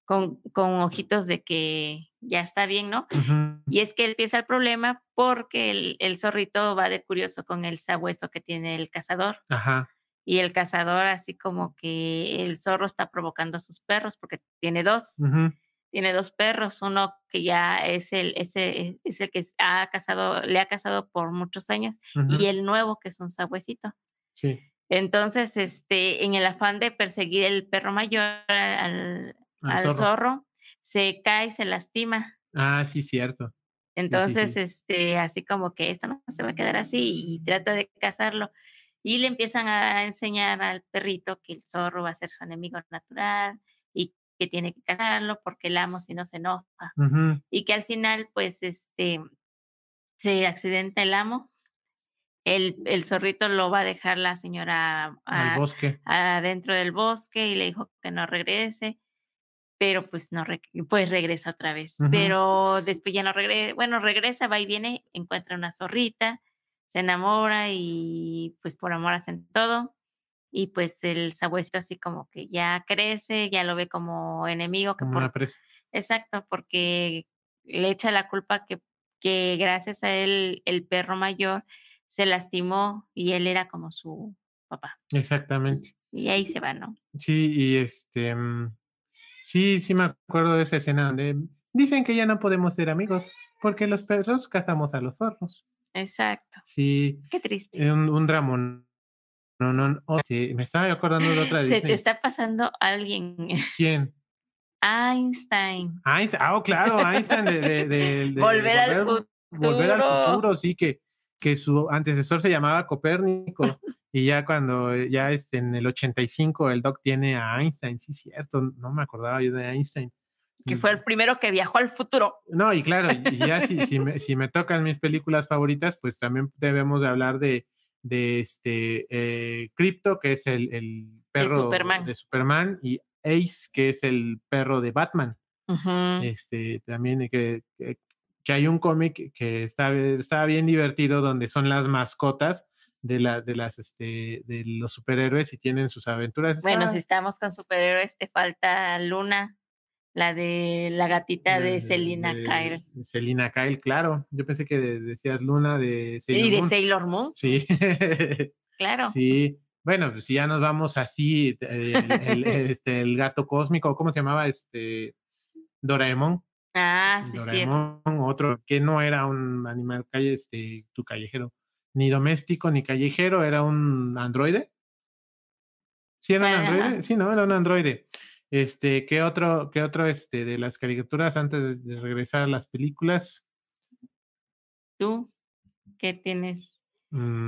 con, con ojitos de que ya está bien, ¿no? Y es que empieza el problema porque el, el zorrito va de curioso con el sabueso que tiene el cazador. Ajá. Y el cazador, así como que el zorro está provocando a sus perros porque tiene dos ujú, tiene dos perros, uno que ya es el, ese, es el que ha casado, le ha casado por muchos años, ujú, y el nuevo que es un sabuesito. Sí. Entonces, este, en el afán de perseguir el perro mayor al, al zorro. zorro, se cae y se lastima. Ah, sí, cierto. Entonces, sí. este, así como que esto no se va a quedar así y trata de cazarlo. Y le empiezan a enseñar al perrito que el zorro va a ser su enemigo natural que tiene que cazarlo porque el amo si no se enoja y que al final, pues, este, se accidenta el amo. El, el zorrito lo va a dejar la señora Al a- bosque. adentro del bosque y le dijo que no regrese, pero pues no, pues regresa otra vez. Pero después ya no regresa, bueno, regresa, va y viene, encuentra una zorrita, se enamora y pues por amor hacen todo. Y pues el sabueso así como que ya crece, ya lo ve como enemigo, que Como por, una presa. Exacto, porque le echa la culpa que, que gracias a él el perro mayor se lastimó y él era como su papá. Exactamente. Y ahí se va, ¿no? Sí, y este. mm, Sí, sí me acuerdo de esa escena donde dicen que ya no podemos ser amigos porque los perros cazamos a los zorros. Exacto. Sí, Qué triste. un, un dramón. No, no, oh, sí, me estaba acordando de otra Se te está pasando alguien. [LAUGHS] ¿Quién? Einstein. Einstein. Ah, oh, claro, Einstein de, de- de- [LAUGHS] de Volver al Volver al futuro. futuro, sí, que, que su antecesor se llamaba Copérnico. [LAUGHS] y ya cuando eh, ya es en el 85 el doc tiene a Einstein, sí, cierto, no me acordaba yo de Einstein. Que fue el primero que viajó al futuro. No, y claro, y ya si, si, me, si me tocan mis películas favoritas, pues también debemos de hablar de, de este eh, Crypto, que es el, el perro de Superman. de Superman, y Ace, que es el perro de Batman. Este, también que, que, que hay un cómic que está, está bien divertido donde son las mascotas de, la, de, las, este, de los superhéroes y tienen sus aventuras. Bueno, si estamos con superhéroes, te falta Luna, la de la gatita de, de Selina Kyle. Selina Kyle, claro. Yo pensé que decías Luna de Sailor ¿Y de Sailor Moon? Sí. claro. [LAUGHS] Sí. Bueno, pues si ya nos vamos así, el, el, [LAUGHS] este, el gato cósmico, ¿cómo se llamaba? Este Doraemon. Ah, sí, Doraemon, otro que no era un animal calle, este, tu callejero ni doméstico ni callejero, era un androide. Sí, era un androide. Sí, no, era un androide. Este, ¿qué otro, qué otro este, de las caricaturas antes de, regresar a las películas? ¿Tú qué tienes?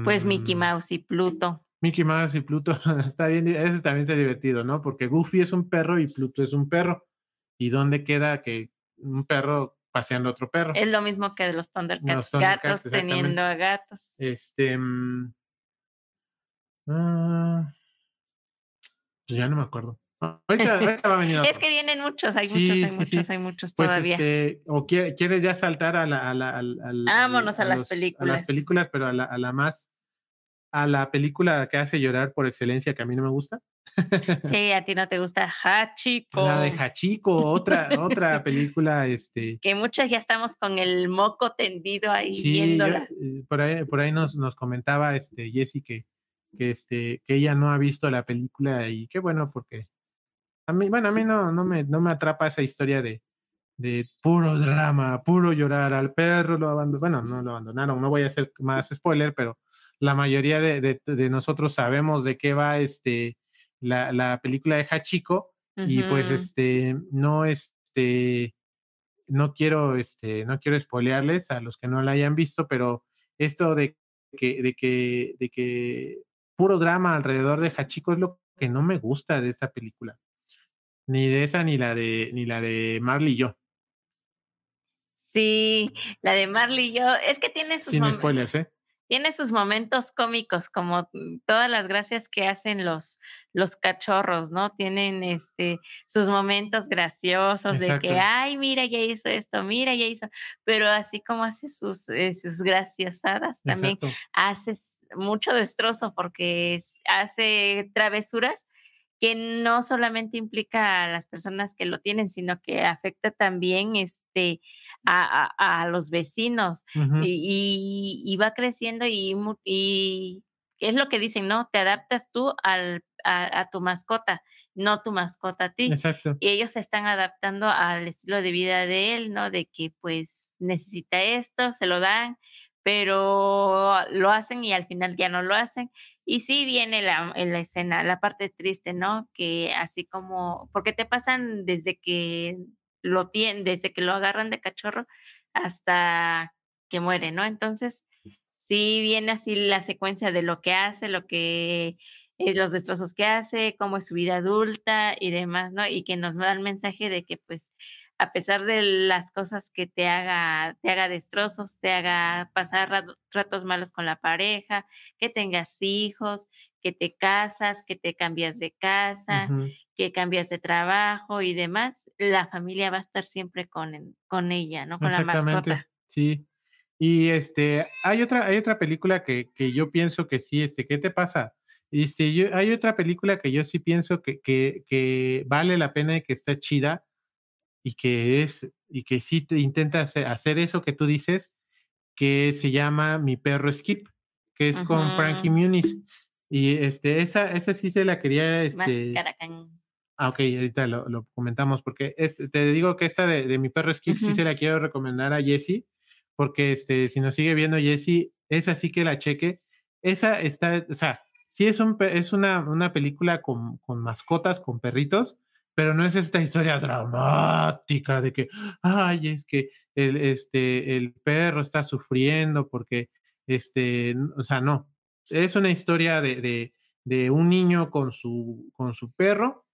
Pues Mickey Mm, Mouse y Pluto. Mickey Mouse y Pluto, [LAUGHS] está bien, ese también está divertido, ¿no? Porque Goofy es un perro y Pluto es un perro. ¿Y dónde queda que un perro paseando a otro perro? Es lo mismo que de los Thundercats, Los Thundercats, gatos teniendo a gatos. Este. mm, ah, pues ya no me acuerdo. Ah, Ahorita, ahorita va a venir [LAUGHS] Es que vienen muchos, hay Sí, muchos, hay sí, muchos, sí. hay muchos Pues todavía. este, o quiere- quieres ya saltar a la, a la, al- al- Vámonos a las los- películas. A las películas, pero a la, a la más, a la película que hace llorar por excelencia que a mí no me gusta. [LAUGHS] Sí, a ti no te gusta Hachiko. La de Hachiko, otra, otra [LAUGHS] película, este. Que muchos ya estamos con el moco tendido ahí Sí, viéndola. eh, por ahí, por ahí nos, nos comentaba este Jessie que, que este, que ella no ha visto la película y qué bueno, porque a mí, bueno, a mí no, no me, no me atrapa esa historia de, de puro drama, puro llorar al perro, lo abandonaron, bueno, no lo abandonaron, no voy a hacer más spoiler, pero la mayoría de, de- de nosotros sabemos de qué va este la, la película de Hachiko, y pues este, no este, no quiero, este, no quiero spoilearles a los que no la hayan visto, pero esto de que, de que, de que puro drama alrededor de Hachiko es lo que no me gusta de esta película. Ni de esa, ni la de, ni la de Marley y yo. Sí, la de Marley y yo, es que tiene sus Sin momen spoilers, ¿eh? tiene sus momentos cómicos, como todas las gracias que hacen los los cachorros, ¿no? Tienen, este, sus momentos graciosos de que. "Ay, mira, ya hizo esto, mira, ya hizo", pero así como hace sus, eh, sus graciosadas, también Exacto. hace mucho destrozo, porque hace travesuras que no solamente implica a las personas que lo tienen, sino que afecta también, este, a a a los vecinos, y y y va creciendo y es lo que dicen, ¿no? Te adaptas tú al a a tu mascota, no tu mascota a ti. Exacto. Y ellos se están adaptando al estilo de vida de él, ¿no? De que, pues, necesita esto, se lo dan, pero lo hacen y al final ya no lo hacen. Y sí viene la en la escena, la parte triste, ¿no? Que así como porque te pasan desde que lo tien desde que lo agarran de cachorro hasta que muere, ¿no? Entonces, sí viene así la secuencia de lo que hace, lo que eh, los destrozos que hace, cómo es su vida adulta y demás, ¿no? Y que nos da el mensaje de que, pues, a pesar de las cosas que te haga te haga destrozos, te haga pasar rato ratos malos con la pareja, que tengas hijos, que te casas, que te cambias de casa, que cambias de trabajo y demás, la familia va a estar siempre con con ella, ¿no? Con la mascota. sí. Y este, hay otra, hay otra película que, que yo pienso que sí, este, ¿qué te pasa? Este, yo, hay otra película que yo sí pienso que, que, que vale la pena y que está chida y que es, y que sí te intenta hacer, eso que tú dices, que se llama Mi perro Skip, que es con Frankie. Muniz. Y este, esa, esa sí se la quería, este. Ah, okey, ahorita lo lo comentamos, porque es te digo que esta de de Mi perro Skip sí Ujú. se la quiero recomendar a Jessie, porque, este, si nos sigue viendo Jessie, esa sí que la cheque. Esa está, o sea, sí es un es una una película con con mascotas, con perritos, pero no es esta historia dramática de que, ay, es que el, este, el perro está sufriendo porque, este, o sea, no. Es una historia de de de un niño con su con su perro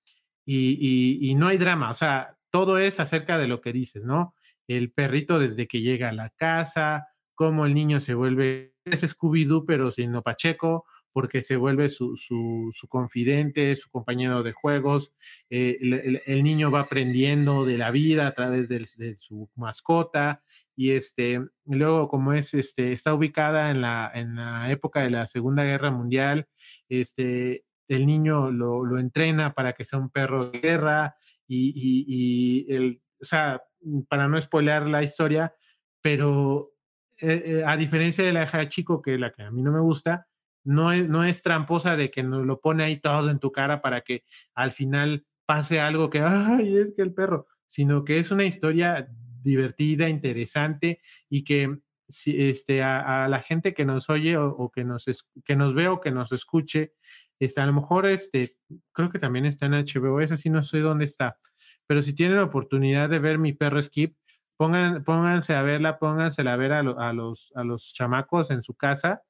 y y no hay drama, o sea, todo es acerca de lo que dices, ¿no? El perrito desde que llega a la casa, cómo el niño se vuelve, es Scooby-Doo, pero sin Pacheco, porque se vuelve su, su, su, confidente, su compañero de juegos. Eh, el, el, el, niño va aprendiendo de la vida a través de, de, su mascota. Y este, luego, como es, este, está ubicada en la, en la época de la Segunda Guerra Mundial, este, el niño lo, lo entrena para que sea un perro de guerra. Y, y, y el, o sea, para no spoilear la historia, pero eh, eh, a diferencia de la de chico, que es la que a mí no me gusta, no es, no es tramposa de que nos lo pone ahí todo en tu cara para que al final pase algo que, [LAUGHS] ay, es que el perro, sino que es una historia divertida, interesante y que este, a, la gente que nos oye o, que, nos que nos ve o que nos escuche, este, a lo mejor este, creo que también está en HBO, ese sí no sé dónde está, pero si tienen la oportunidad de ver mi perro Skip, pongan, pónganse a verla, pónganse a ver a, lo, a, los, a los chamacos en su casa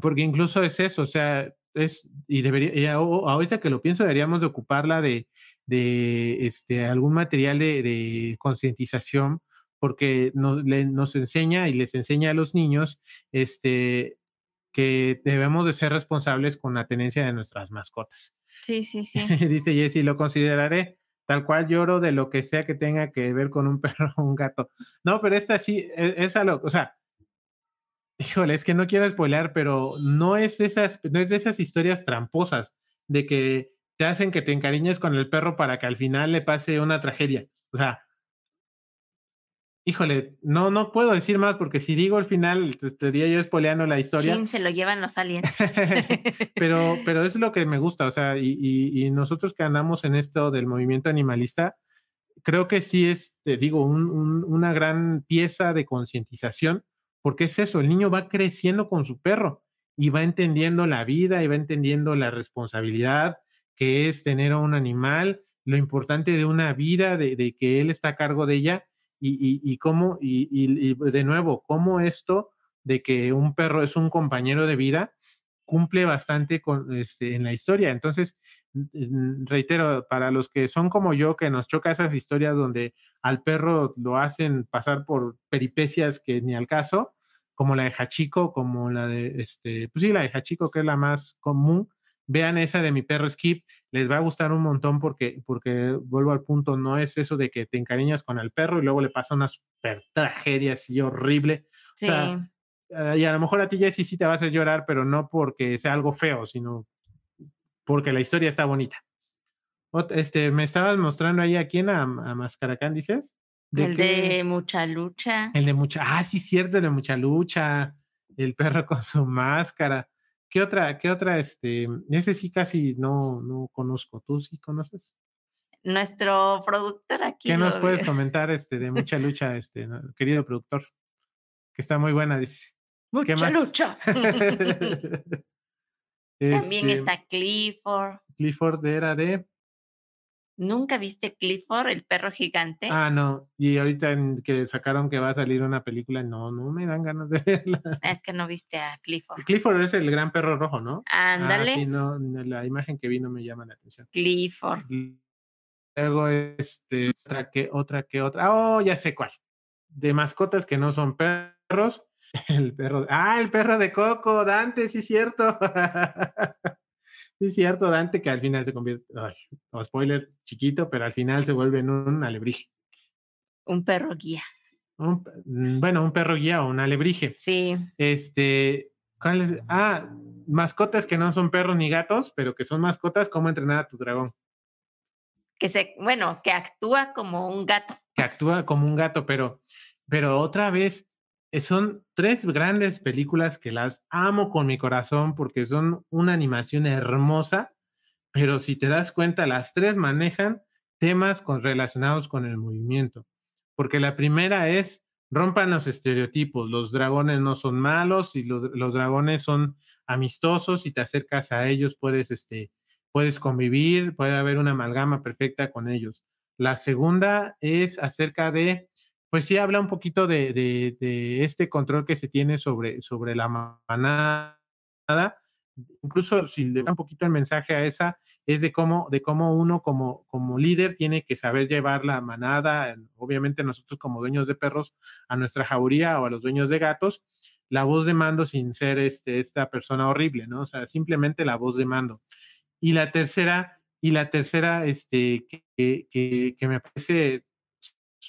porque incluso es eso, o sea, es, y debería, y ahorita que lo pienso, deberíamos de ocuparla de, de este, algún material de, de concientización, porque nos, le, nos enseña y les enseña a los niños este, que debemos de ser responsables con la tenencia de nuestras mascotas. Sí, sí, [LAUGHS] sí. Dice Jessy, lo consideraré. Tal cual lloro de lo que sea que tenga que ver con un [LAUGHS] perro o un gato. No, pero esta sí, es, es a lo, o sea, Híjole, es que no quiero spoilear, pero no es, esas, no es de esas historias tramposas de que te hacen que te encariñes con el perro para que al final le pase una tragedia. O sea, híjole, no, no puedo decir más porque si digo al final te estaría yo spoileando la historia. Chin, se lo llevan los aliens. [LAUGHS] pero, pero es lo que me gusta, o sea, y, y, y, nosotros que andamos en esto del movimiento animalista, creo que sí es, te digo, un, un, una gran pieza de concientización porque es eso, el niño va creciendo con su perro y va entendiendo la vida y va entendiendo la responsabilidad que es tener a un animal, lo importante de una vida, de, que él está a cargo de ella y, cómo, y, y, de nuevo, cómo esto de que un perro es un compañero de vida cumple bastante con, este, en la historia. Entonces, reitero, para los que son como yo, que nos choca esas historias donde al perro lo hacen pasar por peripecias que ni al caso, como la de Hachiko, como la de, este, pues sí, la de Hachiko, que es la más común. Vean esa de mi perro Skip, les va a gustar un montón porque, porque vuelvo al punto, no es eso de que te encariñas con el perro y luego le pasa una super tragedia así horrible. Sí. O sea, y a lo mejor a ti, Jessy, sí te vas a llorar, pero no porque sea algo feo, sino porque la historia está bonita. Este, me estabas mostrando ahí a quién, a, a Mascaracán, dices. ¿De el qué? de mucha lucha. El de mucha, ah, sí, cierto, el de mucha lucha. El perro [LAUGHS] con su máscara. ¿Qué otra, qué otra, este, ese sí casi no, no conozco. ¿Tú sí conoces? Nuestro productor aquí. ¿Qué nos puedes comentar, este, de mucha [LAUGHS] lucha, este, ¿no? querido productor? Que está muy buena, dice. Mucha lucha. [LAUGHS] También Este, está Clifford. Clifford era de. ¿Nunca viste Clifford, el perro gigante? Ah, no. Y ahorita en que sacaron que va a salir una película, no, no me dan ganas de [LAUGHS] verla. Es que no viste a Clifford. Clifford es el gran perro rojo, ¿no? Ándale. Ah, sí, no, la imagen que vi no me llama la atención. Clifford. Luego, este, otra que, otra que, otra. Oh, ya sé cuál. De mascotas que no son perros. El perro. Ah, el perro de Coco, Dante, sí, cierto. [LAUGHS] sí, cierto, Dante, que al final se convierte. Ay, no, spoiler chiquito, pero al final se vuelve en un alebrije. Un perro guía. Un, bueno, un perro guía o un alebrije. Sí. Este. ¿cuál es? Ah, mascotas que no son perros ni gatos, pero que son mascotas, ¿cómo entrenar a tu dragón? Que se, bueno, que actúa como un gato. Que actúa como un gato, pero, pero otra vez, son tres grandes películas que las amo con mi corazón porque son una animación hermosa, pero si te das cuenta, las tres manejan temas con, relacionados con el movimiento. Porque la primera es rompan los estereotipos, los dragones no son malos y los, los dragones son amistosos y te acercas a ellos, puedes, este, puedes convivir, puede haber una amalgama perfecta con ellos. La segunda es acerca de pues sí habla un poquito de, de, de, este control que se tiene sobre, sobre la manada, incluso si le da un poquito el mensaje a esa, es de cómo, de cómo uno como, como líder tiene que saber llevar la manada, obviamente nosotros como dueños de perros, a nuestra jauría o a los dueños de gatos, la voz de mando sin ser este, esta persona horrible, ¿no? O sea, simplemente la voz de mando. Y la tercera, y la tercera, este, que, que, que me parece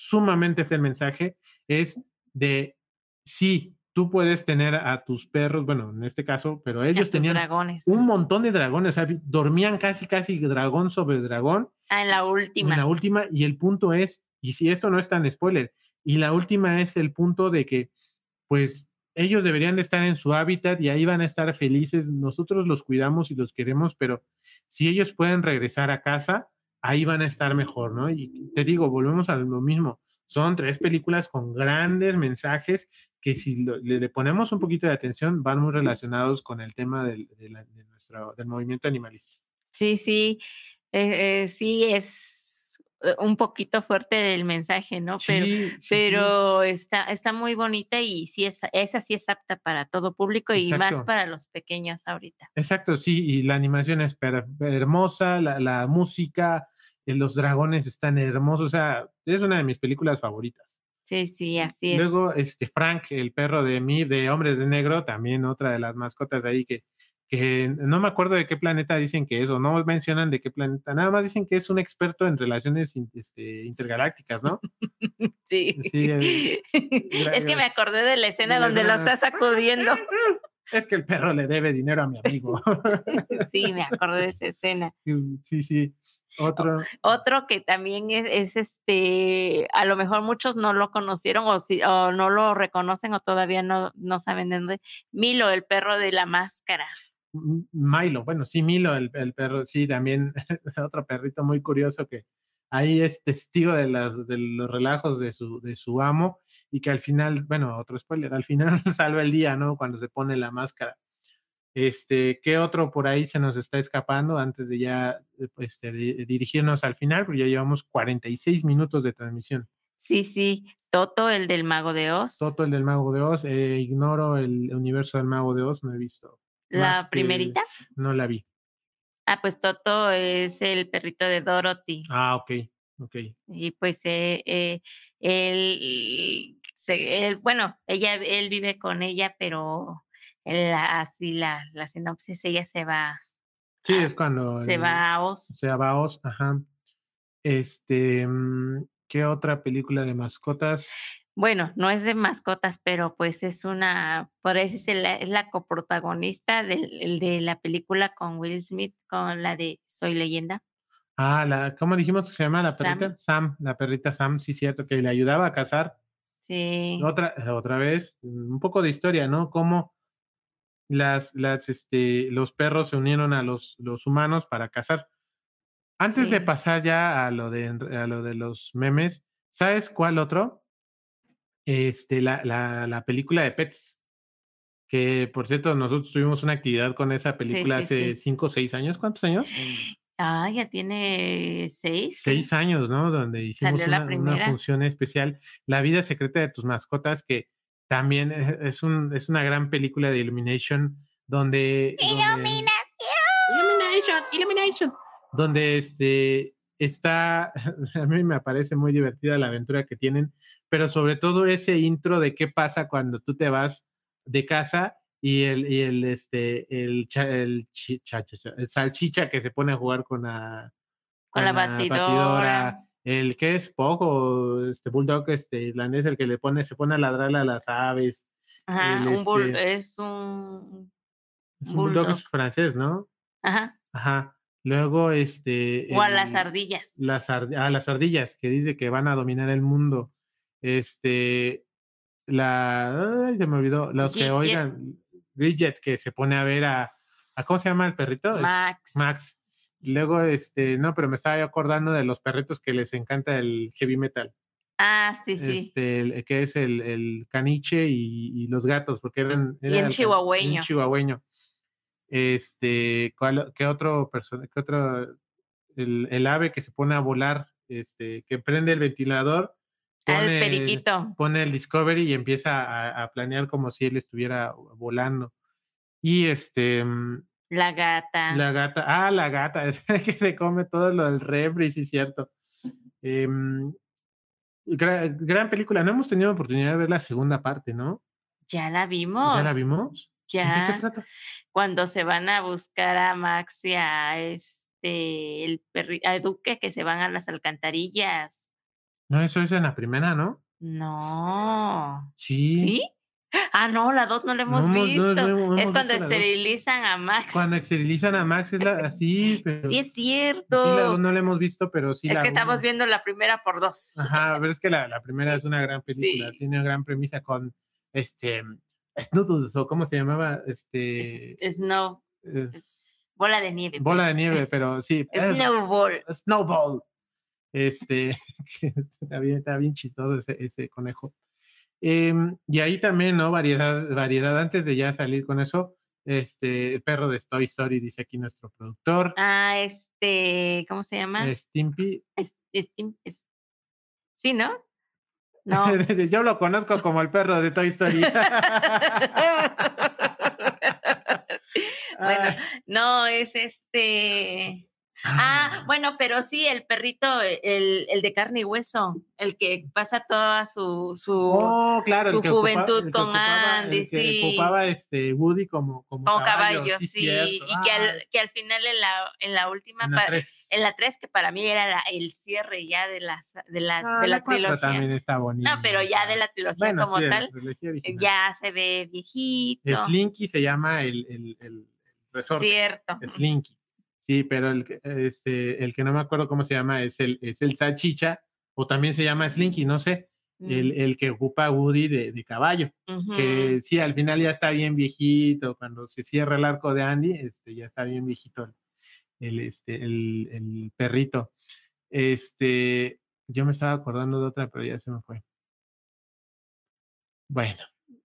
sumamente el mensaje, es de sí, tú puedes tener a tus perros, bueno, en este caso, pero ellos tenían dragones. un montón de dragones, o sea, dormían casi, casi dragón sobre dragón. Ah, en la última. En la última, y el punto es, y si esto no es tan spoiler, y la última es el punto de que, pues, ellos deberían de estar en su hábitat y ahí van a estar felices. Nosotros los cuidamos y los queremos, pero si ellos pueden regresar a casa, ahí van a estar mejor, ¿no? Y te digo, volvemos a lo mismo. Son tres películas con grandes mensajes que si le, ponemos un poquito de atención van muy relacionados con el tema del, de nuestro, del movimiento animalista. Sí, sí, eh, eh, sí es un poquito fuerte el mensaje, ¿no? Pero, pero Está, está muy bonita y sí es, esa sí es apta para todo público y más para los pequeños ahorita. Exacto, sí, y la animación es hermosa, la, la música, los dragones están hermosos, o sea, es una de mis películas favoritas. Sí, sí, así es. Luego, este Frank, el perro de mí, de Hombres de Negro, también otra de las mascotas de ahí que, que no me acuerdo de qué planeta dicen que es, o no mencionan de qué planeta, nada más dicen que es un experto en relaciones este, intergalácticas, ¿no? [LAUGHS] Sí. es que me acordé de la escena donde lo está sacudiendo. [LAUGHS] Es que el perro le debe dinero a mi amigo. [LAUGHS] Sí, me acordé de esa escena. Sí, sí. Otro. Otro que también es, este, a lo mejor muchos no lo conocieron o, si, o no lo reconocen o todavía no, no saben de dónde. Milo, el perro de la máscara. Milo, bueno, sí, Milo, el, el perro, sí, también [LAUGHS] otro perrito muy curioso que ahí es testigo de, las, de los relajos de su, de su amo y que al final, bueno, otro spoiler, al final [LAUGHS] salva el día, ¿no? Cuando se pone la máscara. Este, ¿qué otro por ahí se nos está escapando antes de ya este, dirigirnos al final? Porque ya llevamos 46 minutos de transmisión. Sí, sí. Toto, el del Mago de Oz. Toto, el del Mago de Oz. Eh, ignoro el universo del Mago de Oz, no he visto. ¿La primerita? no la vi. Ah, pues Toto es el perrito de Dorothy. Ah, ok, ok. Y pues eh, eh, él, bueno, ella, él vive con ella, pero así la, la sinopsis, ella se va. Sí, es cuando. Se va a Oz. Se va a Oz, ajá. Este, mm, ¿qué otra película de mascotas? Bueno, no es de mascotas, pero pues es una, por eso es la, es la coprotagonista del, de la película con Will Smith, con la de Soy leyenda. Ah, la, ¿cómo dijimos que se llama la perrita? Sam, la perrita Sam, sí, cierto, que le ayudaba a cazar. Sí. Otra, otra vez, un poco de historia, ¿no? Cómo las, las, este, los perros se unieron a los, los humanos para cazar. Antes de pasar ya a lo de, a lo de los memes, ¿sabes cuál otro? Este, la, la, la película de Pets. Que por cierto, nosotros tuvimos una actividad con esa película hace cinco o seis años. ¿Cuántos años? Ah, ya tiene seis. Seis años, ¿no? Donde hicimos una, una, función especial. La vida secreta de tus mascotas, que también es, un, es una gran película de Illumination donde... Illuminación. Illumination, Illumination. Donde este, está, [LAUGHS] a mí me parece muy divertida la aventura que tienen, pero sobre todo ese intro de qué pasa cuando tú te vas de casa y el, y el, este, el, el, el salchicha que se pone a jugar con la, con, la, batidora el que es poco, este bulldog este irlandés, el que le pone, se pone a ladrar a las aves. Ajá, un bull, este es un, es un bulldog, francés, ¿no? Ajá. Ajá. Luego, este. O a las ardillas. Las, a ah, las ardillas, que dice que van a dominar el mundo. Este. La. Ay, se me olvidó. Los que oigan. Bridget, que se pone a ver a. a ¿Cómo se llama el perrito? Max. Max Luego, este, no, pero me estaba acordando de los perritos que les encanta el heavy metal. Ah, sí, sí. Este, que es el, el caniche y, los gatos, porque eran. y en chihuahueño. chihuahueño. Este, ¿cuál, ¿qué otro persona, qué otro, el, el, ave que se pone a volar, este, que prende el ventilador, pone, el periquito. pone el Discovery y empieza a, a, planear como si él estuviera volando. Y este, mm, La gata. La gata. Ah, la gata. Es [LAUGHS] que se come todo lo del refri, sí, cierto. Em, gran, gran película. No hemos tenido oportunidad de ver la segunda parte, ¿no? Ya la vimos. ¿Ya la vimos? ¿Y ¿De qué Ya. trata? Cuando se van a buscar a Max y a este, el perri a Duque, que se van a las alcantarillas. No, eso es en la primera, ¿no? No. Sí. ¿Sí? Ah, no, la 2 no la hemos no visto. es visto cuando dos. esterilizan a Max. Cuando esterilizan a Max es la así, [LAUGHS] pero Sí, es sí, la cierto. dos no la hemos visto, pero sí es la que estamos viendo la primera por dos. Ajá, pero es que la, la primera es una gran [LAUGHS] película, Sí. tiene una gran premisa con este Snoodles o cómo se llamaba, Es, este Snow, es bola de nieve. bola de nieve, pero sí, [LAUGHS] Snowball. Snowball. Este, [LAUGHS] que está bien, está bien chistoso ese, ese conejo. Em, y ahí también, ¿no? Variedad, variedad antes de ya salir con eso. Este, el perro de Toy Story, dice aquí nuestro productor. Ah, este, ¿cómo se llama? Stimpy. Es- Steam- es- Sí, ¿no? [LAUGHS] No. Yo lo conozco como el perro de Toy Story. [LAUGHS] bueno, Ay. no, es este. Ah, bueno, pero sí, el perrito, el, el de carne y hueso, el que pasa toda su, su Oh, claro, su el juventud el que con ocupaba- Andy, el que sí. ocupaba este Woody como, como, como caballo, sí, cierto. y que al, que al final en la, en la última, en la tres. en la 3, que para mí era la- el cierre ya de, las, de la, Ah, de la, cuatro trilogía. también está bonito. No, pero ya de la trilogía Bueno, como sí, la tal, trilogía ya se ve viejito. Slinky se llama el, el, el resorte. Cierto. Slinky. Sí, pero el, que- este, el que no me acuerdo cómo se llama es el, es el salchicha, o también se llama Slinky, no sé, el, el que ocupa Woody de, de caballo, que sí, al final ya está bien viejito, cuando se cierra el arco de Andy, este, ya está bien viejito el, el, este, el, el perrito. Este, yo me estaba acordando de otra, pero ya se me fue. Bueno,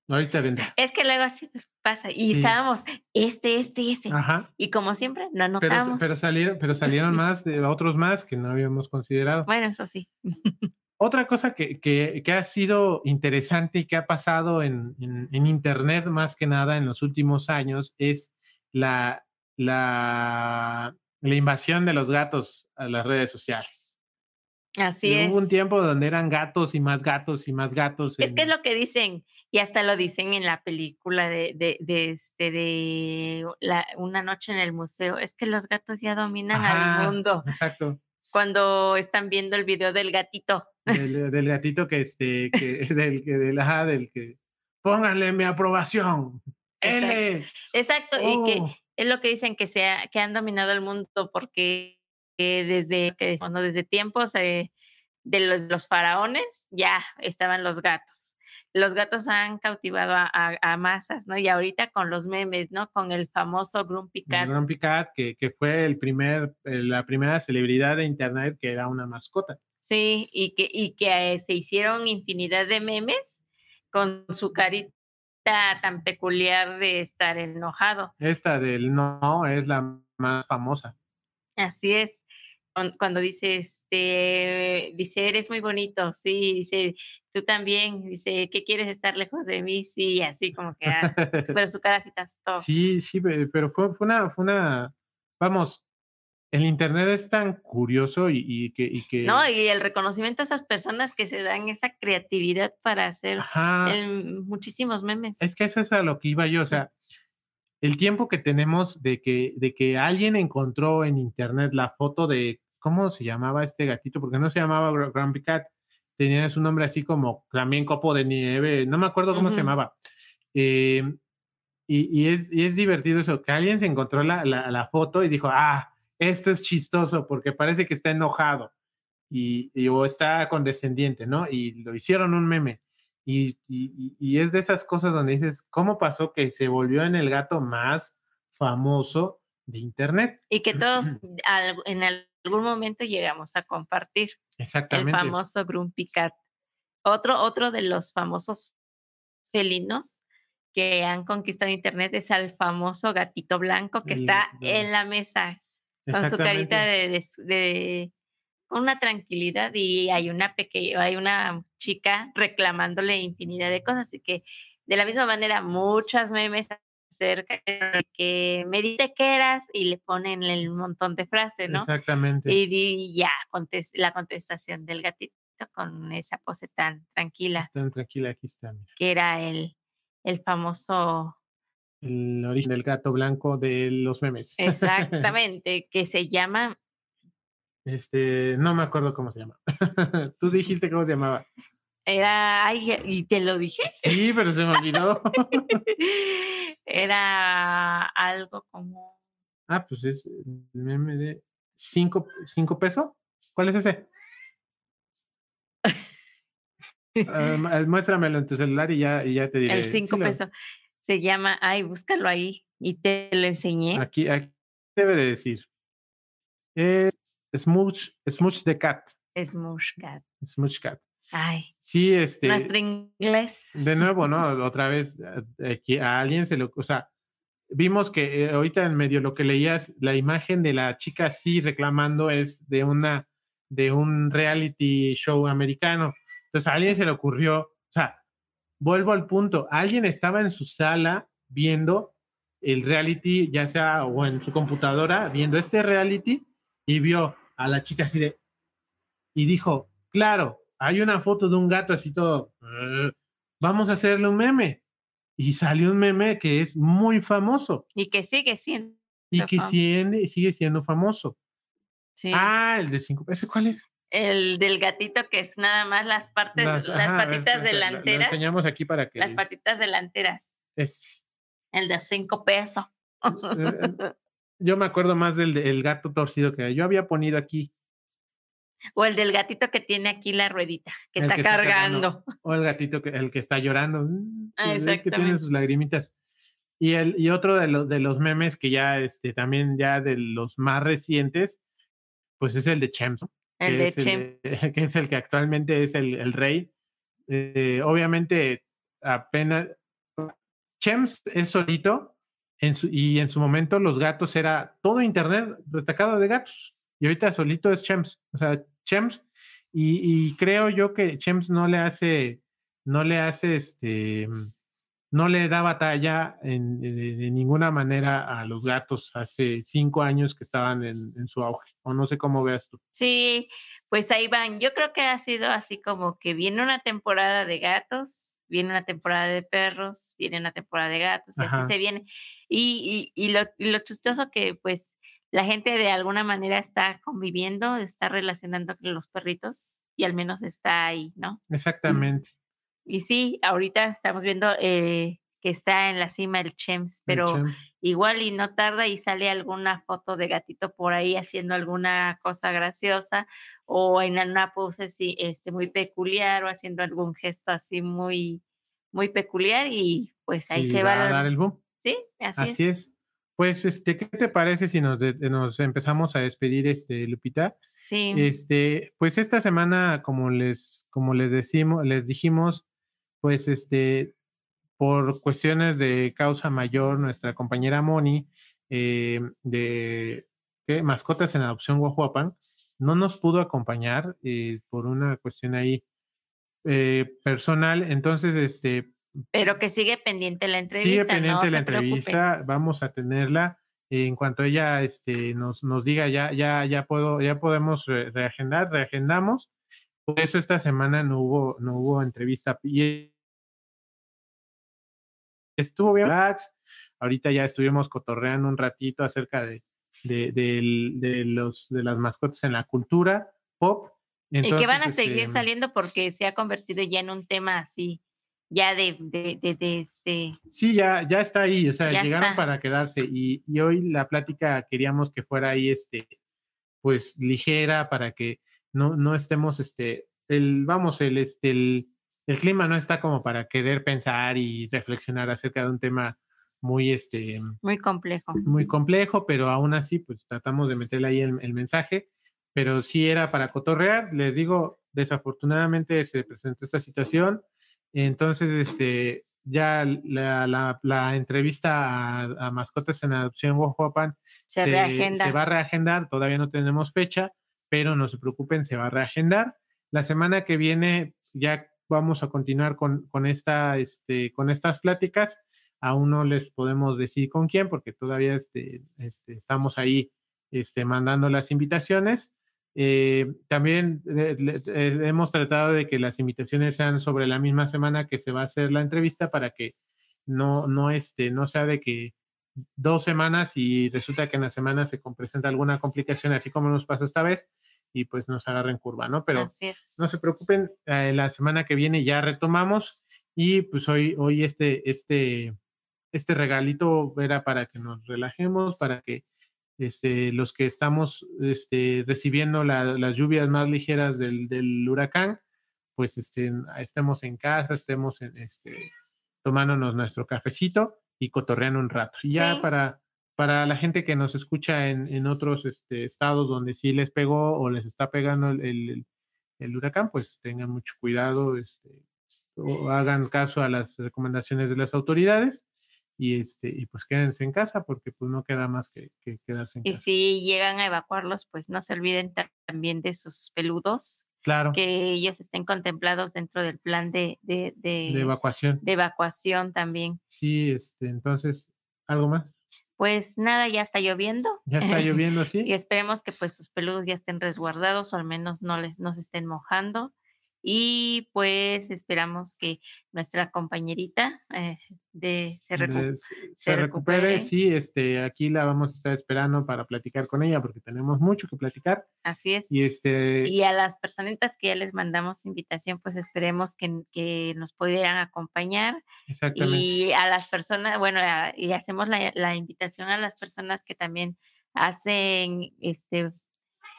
ahorita vendrá. Es que luego así pasa. Y Sí. estábamos, este, este, este. Ajá. Y como siempre, no Pero, anotamos. pero salieron, pero salieron [LAUGHS] más, de otros más que no habíamos considerado. Bueno, eso sí. [LAUGHS] Otra cosa que, que- que ha sido interesante y que ha pasado en, en- en Internet más que nada en los últimos años es la, la, la invasión de los gatos a las redes sociales. Así Y es. Hubo un tiempo donde eran gatos y más gatos y más gatos. Es que es lo que dicen, y hasta lo dicen en la película de, de, de este de la, Una noche en el museo. Es que los gatos ya dominan Ajá, al mundo. Exacto. Cuando están viendo el video del gatito. Del, del gatito que este, que, [LAUGHS] del que, del, ajá, del que pónganle mi aprobación. Exacto. L. Exacto, y que Oh. es lo que dicen que, se ha- que han dominado el mundo porque eh, desde, que, bueno, desde tiempos eh, de los, los faraones ya estaban los gatos. Los gatos han cautivado a, a- a masas, ¿no? Y ahorita con los memes, ¿no? Con el famoso Grumpy El Cat. Grumpy Cat, que, que fue el primer, eh, la primera celebridad de internet que era una mascota. Sí, y que, y que eh, se hicieron infinidad de memes con su carita tan peculiar de estar enojado. Esta del no es la más famosa. Así es. Cuan- Cuando dice, este, dice, eres muy bonito, sí, dice, tú también, dice, ¿qué quieres estar lejos de mí? Sí, así como que, ah, [LAUGHS] pero su cara está todo. Sí, sí, pe- pero fue, fue una, fue una, vamos, el internet es tan curioso y, y que, y que ¿No? Y el reconocimiento a esas personas que se dan esa creatividad para hacer el- muchísimos memes. es que eso es a lo que iba yo, o sea, el tiempo que tenemos de que, de que alguien encontró en internet la foto de, ¿cómo se llamaba este gatito? Porque no se llamaba Gr- Grumpy Cat, tenía su nombre así como también copo de nieve, no me acuerdo cómo se llamaba. Eh, y, y es, y es divertido eso, que alguien se encontró la, la, la foto y dijo, ah, esto es chistoso porque parece que está enojado y, y- o está condescendiente, ¿no? Y lo hicieron un meme. Y, y- es de esas cosas donde dices, ¿cómo pasó que se volvió en el gato más famoso de Internet? Y que todos [CLEARS THROAT] al- en algún momento llegamos a compartir el Exactamente. famoso Grumpy Cat. Otro, otro de los famosos felinos que han conquistado internet es al famoso gatito blanco que El está en la mesa con su carita de, de una tranquilidad y hay una pequeña, hay una chica reclamándole infinidad de cosas y que de la misma manera muchas memes acerca de que me dice que eras y le ponen el montón de frases, ¿no? Exactamente. Y, ya, la contestación del gatito con esa pose tan tranquila. Tan tranquila, aquí está. Que era el, el famoso... El origen del gato blanco de los memes. [LAUGHS] Exactamente, que se llama... Este, no me acuerdo cómo se llama. [LAUGHS] Tú dijiste cómo se llamaba. Era, ay, ¿y te lo dije? Sí, pero se me olvidó. [LAUGHS] Era algo como... Ah, pues es el meme de cinco, cinco pesos. ¿Cuál es ese? Ah, muéstramelo en tu celular y ya, y ya te diré. El cinco pesos. Se llama, ay, búscalo ahí y te lo enseñé. Aquí, aquí debe de decir. Es Smooch, Smooch the Cat. Smooch Cat. Smooch Cat. Ay. Sí, este. Nuestro inglés. De nuevo, ¿no? Otra vez, aquí a alguien se lo. O sea, vimos que eh, ahorita en medio lo que leías, la imagen de la chica así reclamando es de una. de un reality show americano. Entonces a alguien se le ocurrió. O sea, vuelvo al punto. Alguien estaba en su sala viendo el reality, ya sea o en su computadora, viendo este reality y vio a la chica así de. Y dijo, claro, hay una foto de un gato así todo, vamos a hacerle un meme. Y salió un meme que es muy famoso. Y que sigue siendo. Y que sigue, sigue siendo famoso. Sí. Ah, el de cinco pesos, ¿cuál es? El del gatito que es nada más las partes, las, patitas delanteras. Lo enseñamos aquí para que. Las patitas delanteras. Es. El de cinco pesos. Eh, eh, yo me acuerdo más del, del gato torcido que yo había ponido aquí. O el del gatito que tiene aquí la ruedita, que, está, cargando. O el gatito que el que está llorando. Mm, ah, es que tiene sus lagrimitas. Y el y otro de los de los memes que ya este también ya de los más recientes, pues es el de Chems. El de Chems. [LAUGHS] que es el que actualmente es el, el rey. Eh, obviamente apenas Chems es solito en su, y en su momento los gatos era todo internet retacado de gatos. Y ahorita solito es Chems. O sea, Chems. Y, creo yo que Chems no le hace, no le hace este, no le da batalla en, de, ninguna manera a los gatos hace cinco años que estaban en, su auge. O no sé cómo veas tú. Sí, pues ahí van. Yo creo que ha sido así como que viene una temporada de gatos, viene una temporada de perros, viene una temporada de gatos, y así se viene. Y, y, y, lo, y lo chistoso que pues la gente de alguna manera está conviviendo, está relacionando con los perritos y al menos está ahí, ¿no? [CLEARS THROAT] Exactamente. Y sí, ahorita estamos viendo eh, que está en la cima el Chems, pero igual y no tarda y sale alguna foto de gatito por ahí haciendo alguna cosa graciosa o en una pose así, este, muy peculiar o haciendo algún gesto así muy, muy peculiar y pues ahí se va, a dar el boom. Sí, así, es. Pues, este, ¿qué te parece si nos, nos empezamos a despedir, este, Lupita? Sí. Este, pues esta semana, como les, como les decimos, les dijimos, pues, este, por cuestiones de causa mayor, nuestra compañera Moni, eh, de Mascotas en Adopción Guajuapan, no nos pudo acompañar eh, por una cuestión ahí eh, personal. Entonces, este, pero que sigue pendiente la entrevista. Sigue pendiente la entrevista, vamos a tenerla. En cuanto ella este, nos, nos diga ya, ya, ya puedo, ya podemos reagendar, reagendamos. Por eso esta semana no hubo, no hubo entrevista. Y estuvo bien Ahorita ya estuvimos cotorreando un ratito acerca de, de, de, los, de las mascotas en la cultura pop. y que van a seguir este saliendo porque se ha convertido ya en un tema así ya de, de, de, este... Sí, ya, ya está ahí, o sea, llegaron para quedarse y, y, hoy la plática queríamos que fuera ahí, este, pues ligera para que no, no estemos, este, el, vamos, el, este, el, el clima no está como para querer pensar y reflexionar acerca de un tema muy, este... Muy complejo. Muy complejo, pero aún así, pues tratamos de meterle ahí el, el mensaje, pero sí era para cotorrear, les digo, desafortunadamente se presentó esta situación, entonces, este, ya la, la, entrevista a, Mascotas en Adopción Guajuapan se, se, va a reagendar, todavía no tenemos fecha, pero no se preocupen, se va a reagendar. La semana que viene ya vamos a continuar con, con, esta, este, con estas pláticas. Aún no les podemos decir con quién porque todavía este, este, estamos ahí este, mandando las invitaciones. Eh, también hemos tratado de que las invitaciones sean sobre la misma semana que se va a hacer la entrevista para que no, no, este, no sea de que dos semanas y resulta que en la semana se presenta alguna complicación, así como nos pasó esta vez, y pues nos agarren curva, ¿no? Pero no se preocupen, eh, la semana que viene ya retomamos y pues hoy, hoy este, este, este regalito era para que nos relajemos, para que este, los que estamos este, recibiendo las lluvias más ligeras del, del huracán, pues este, estemos en casa, estemos en, este, tomándonos nuestro cafecito y cotorreando un rato. Y ya para, para la gente que nos escucha en, en otros este, estados donde sí les pegó o les está pegando el, el, el huracán, pues tengan mucho cuidado, este, o hagan caso a las recomendaciones de las autoridades y este y pues quédense en casa porque pues no queda más que, que quedarse en y casa. Y si llegan a evacuarlos, pues no se olviden también de sus peludos. Claro. Que ellos estén contemplados dentro del plan de, de, de, de evacuación. De evacuación también. Sí, este, entonces, ¿algo más? Pues nada, ya está lloviendo. Ya está lloviendo, [LAUGHS] sí. y esperemos que pues sus peludos ya estén resguardados o al menos no les no se estén mojando y pues esperamos que nuestra compañerita eh, de, se, recu se, se, recupere. recupere. Sí, este, aquí la vamos a estar esperando para platicar con ella porque tenemos mucho que platicar. Así es. Y, este, y a las personitas que ya les mandamos invitación, pues esperemos que, que nos pudieran acompañar. Exactamente. Y a las personas, bueno, y hacemos la, la invitación a las personas que también hacen este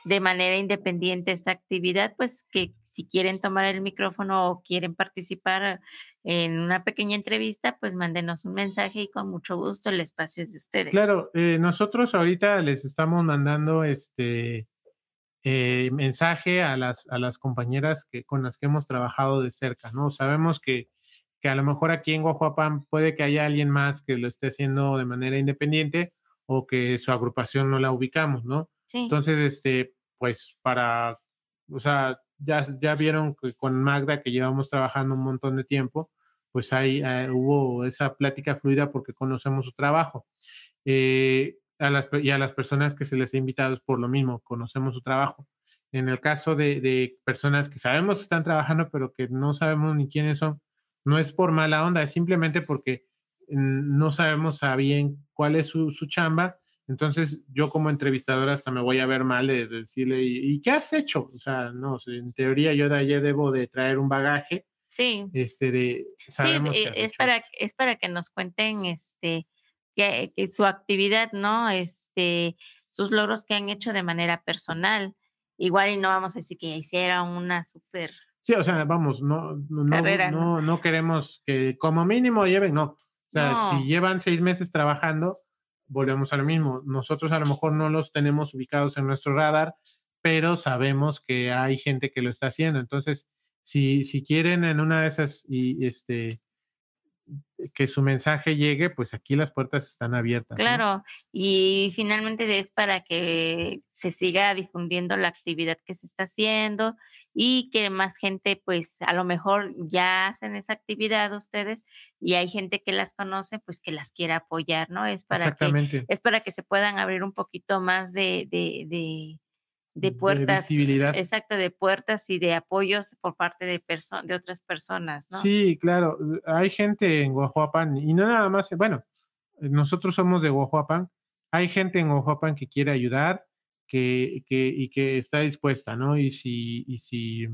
de manera independiente esta actividad, pues que si quieren tomar el micrófono o quieren participar en una pequeña entrevista, pues mándenos un mensaje y con mucho gusto el espacio es de ustedes. Claro, eh, nosotros ahorita les estamos mandando este eh, mensaje a las, a las compañeras que, con las que hemos trabajado de cerca, ¿no? Sabemos que, que a lo mejor aquí en Guajuapan puede que haya alguien más que lo esté haciendo de manera independiente o que su agrupación no la ubicamos, ¿no? Sí. Entonces, este, pues para, o sea, ya, ya vieron que con Magda que llevamos trabajando un montón de tiempo, pues ahí eh, hubo esa plática fluida porque conocemos su trabajo. Eh, a las, y a las personas que se les ha invitado por lo mismo, conocemos su trabajo. En el caso de, de, personas que sabemos que están trabajando, pero que no sabemos ni quiénes son, no es por mala onda, es simplemente porque mm, no sabemos a bien cuál es su, su chamba entonces, yo como entrevistador hasta me voy a ver mal de, decirle, ¿y, qué has hecho? O sea, no, en teoría yo de allí debo de traer un bagaje. Sí. Este de, sabemos sí, es para, es para que nos cuenten este, que, que, su actividad, ¿no? Este, sus logros que han hecho de manera personal. Igual y no vamos a decir que hiciera una súper... Sí, o sea, vamos, no, no, Carrera, no, ¿no? no, queremos que como mínimo lleven, no. O sea, si llevan seis meses trabajando, volvemos a lo mismo. Nosotros a lo mejor no los tenemos ubicados en nuestro radar, pero sabemos que hay gente que lo está haciendo. Entonces, si, si quieren en una de esas y este que su mensaje llegue, pues aquí las puertas están abiertas. Claro, y finalmente es para que se siga difundiendo la actividad que se está haciendo y que más gente, pues a lo mejor ya hacen esa actividad ustedes y hay gente que las conoce, pues que las quiera apoyar, ¿no? Es para que es para que se puedan abrir un poquito más de, de, de, de puertas, visibilidad. exacto, de puertas y de apoyos por parte de de otras personas, ¿no? Sí, claro. Hay gente en Guajuapan y no nada más, bueno, nosotros somos de Guajuapan. Hay gente en Guajuapan que quiere ayudar que, que, y que está dispuesta, ¿no? Y si, y si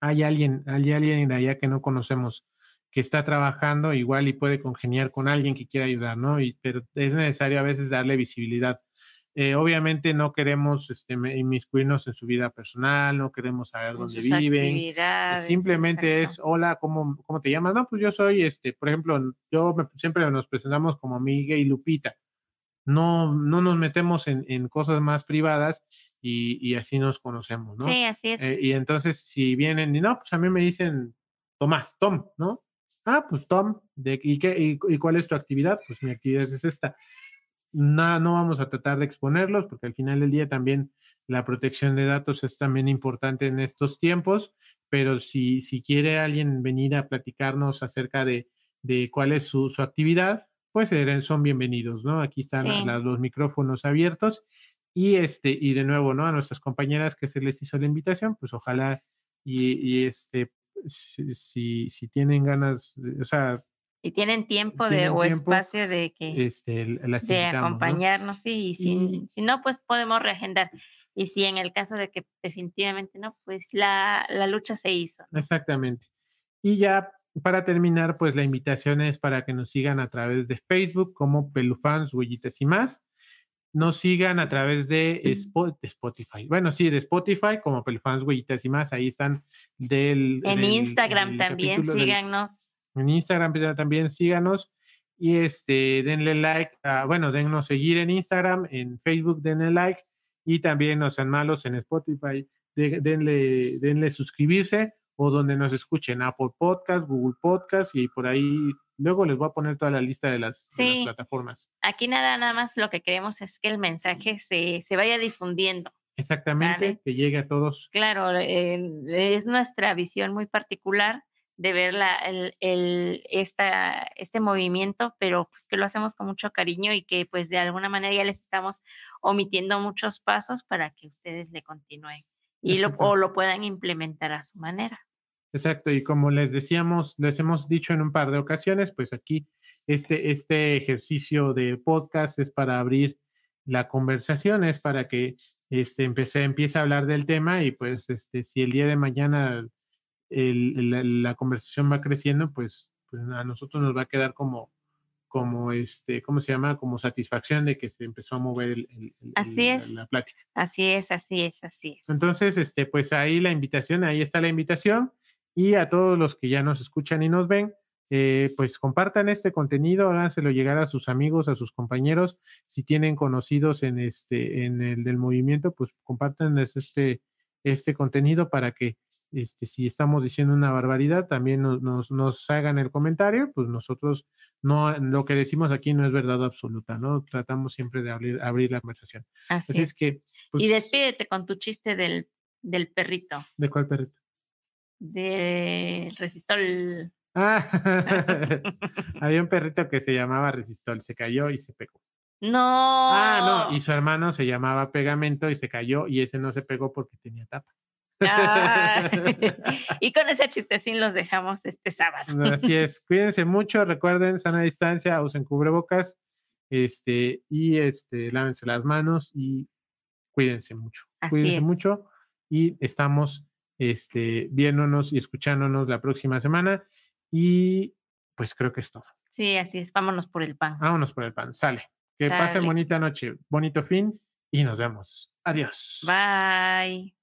hay alguien, hay alguien de allá que no conocemos que está trabajando igual y puede congeniar con alguien que quiera ayudar, ¿no? Y, pero es necesario a veces darle visibilidad. Eh, obviamente no queremos este, inmiscuirnos en su vida personal, no queremos saber dónde viven. Simplemente exacto. es, hola, ¿cómo, ¿cómo te llamas? No, pues yo soy, este, por ejemplo, yo me- siempre nos presentamos como Miguel y Lupita. No, no nos metemos en, en cosas más privadas y, y así nos conocemos, ¿no? Sí, así es. Eh, y entonces, si vienen y no, pues a mí me dicen Tomás, Tom, ¿no? Ah, pues Tom, de, ¿y, qué, y, y cuál es tu actividad? Pues mi actividad es esta. No, no vamos a tratar de exponerlos porque al final del día también la protección de datos es también importante en estos tiempos, pero si, si quiere alguien venir a platicarnos acerca de, de cuál es su, su actividad, pues son bienvenidos, ¿no? Aquí están los micrófonos abiertos y este, y de nuevo, ¿no? A nuestras compañeras que se les hizo la invitación, pues ojalá y, y este, si, si, tienen ganas, o sea, y tienen tiempo de o espacio de que este, de acompañarnos sí, y si, si, no pues podemos reagendar. Y si en el caso de que definitivamente no pues la, la lucha se hizo exactamente. Y ya para terminar pues la invitación es para que nos sigan a través de Facebook como Pelufans Huellitas y más nos sigan a través de Spotify. Bueno, sí, de Spotify, como Pelufans, Huellitas y más. Ahí están del. En Instagram también, síganos. En Instagram también síganos y este, denle like, bueno, dennos seguir en Instagram, en Facebook denle like y también no sean malos en Spotify, denle, denle suscribirse o donde nos escuchen, Apple Podcast, Google Podcast y por ahí luego les voy a poner toda la lista de las, plataformas. Aquí nada, nada más lo que queremos es que el mensaje se, se vaya difundiendo. Exactamente, que llegue a todos. Claro, eh, es nuestra visión muy particular de ver la, el, el, esta, este movimiento, pero pues que lo hacemos con mucho cariño y que pues de alguna manera ya les estamos omitiendo muchos pasos para que ustedes le continúen y lo, o lo puedan implementar a su manera. Exacto, y como les decíamos, les hemos dicho en un par de ocasiones, pues aquí este, este ejercicio de podcast es para abrir la conversación, es para que este, empecé, empiece a hablar del tema y pues este, si el día de mañana la, conversación va creciendo, pues, pues, a nosotros nos va a quedar como, como este, ¿cómo se llama? Como satisfacción de que se empezó a mover el, así es. La, plática. Así es, así es, así es. Entonces, este, pues ahí la invitación, ahí está la invitación. Y a todos los que ya nos escuchan y nos ven, eh, pues compartan este contenido, háganselo llegar a sus amigos, a sus compañeros. Si tienen conocidos en este, en el del movimiento, pues compartan este, este contenido para que este, si estamos diciendo una barbaridad, también nos, nos, hagan el comentario, pues nosotros no, lo que decimos aquí no es verdad absoluta, ¿no? Tratamos siempre de abrir, abrir la conversación. Así, es. que. Pues y despídete con tu chiste del, del perrito. ¿De cuál perrito? De Resistol. [LAUGHS] Ah, [LAUGHS] había un perrito que se llamaba Resistol, se cayó y se pegó. No. Ah, no, y su hermano se llamaba Pegamento y se cayó y ese no se pegó porque tenía tapa. Ah, [LAUGHS] y con ese chistecín los dejamos este sábado. Así es. Cuídense mucho, recuerden, sana distancia, usen cubrebocas, este, y este, lávense las manos y cuídense mucho. cuídense mucho y estamos este, viéndonos y escuchándonos la próxima semana. Y pues creo que es todo. Sí, así es. Vámonos por el pan. Vámonos por el pan. Sale. Que pasen bonita noche, bonito fin y nos vemos. Adiós. Bye.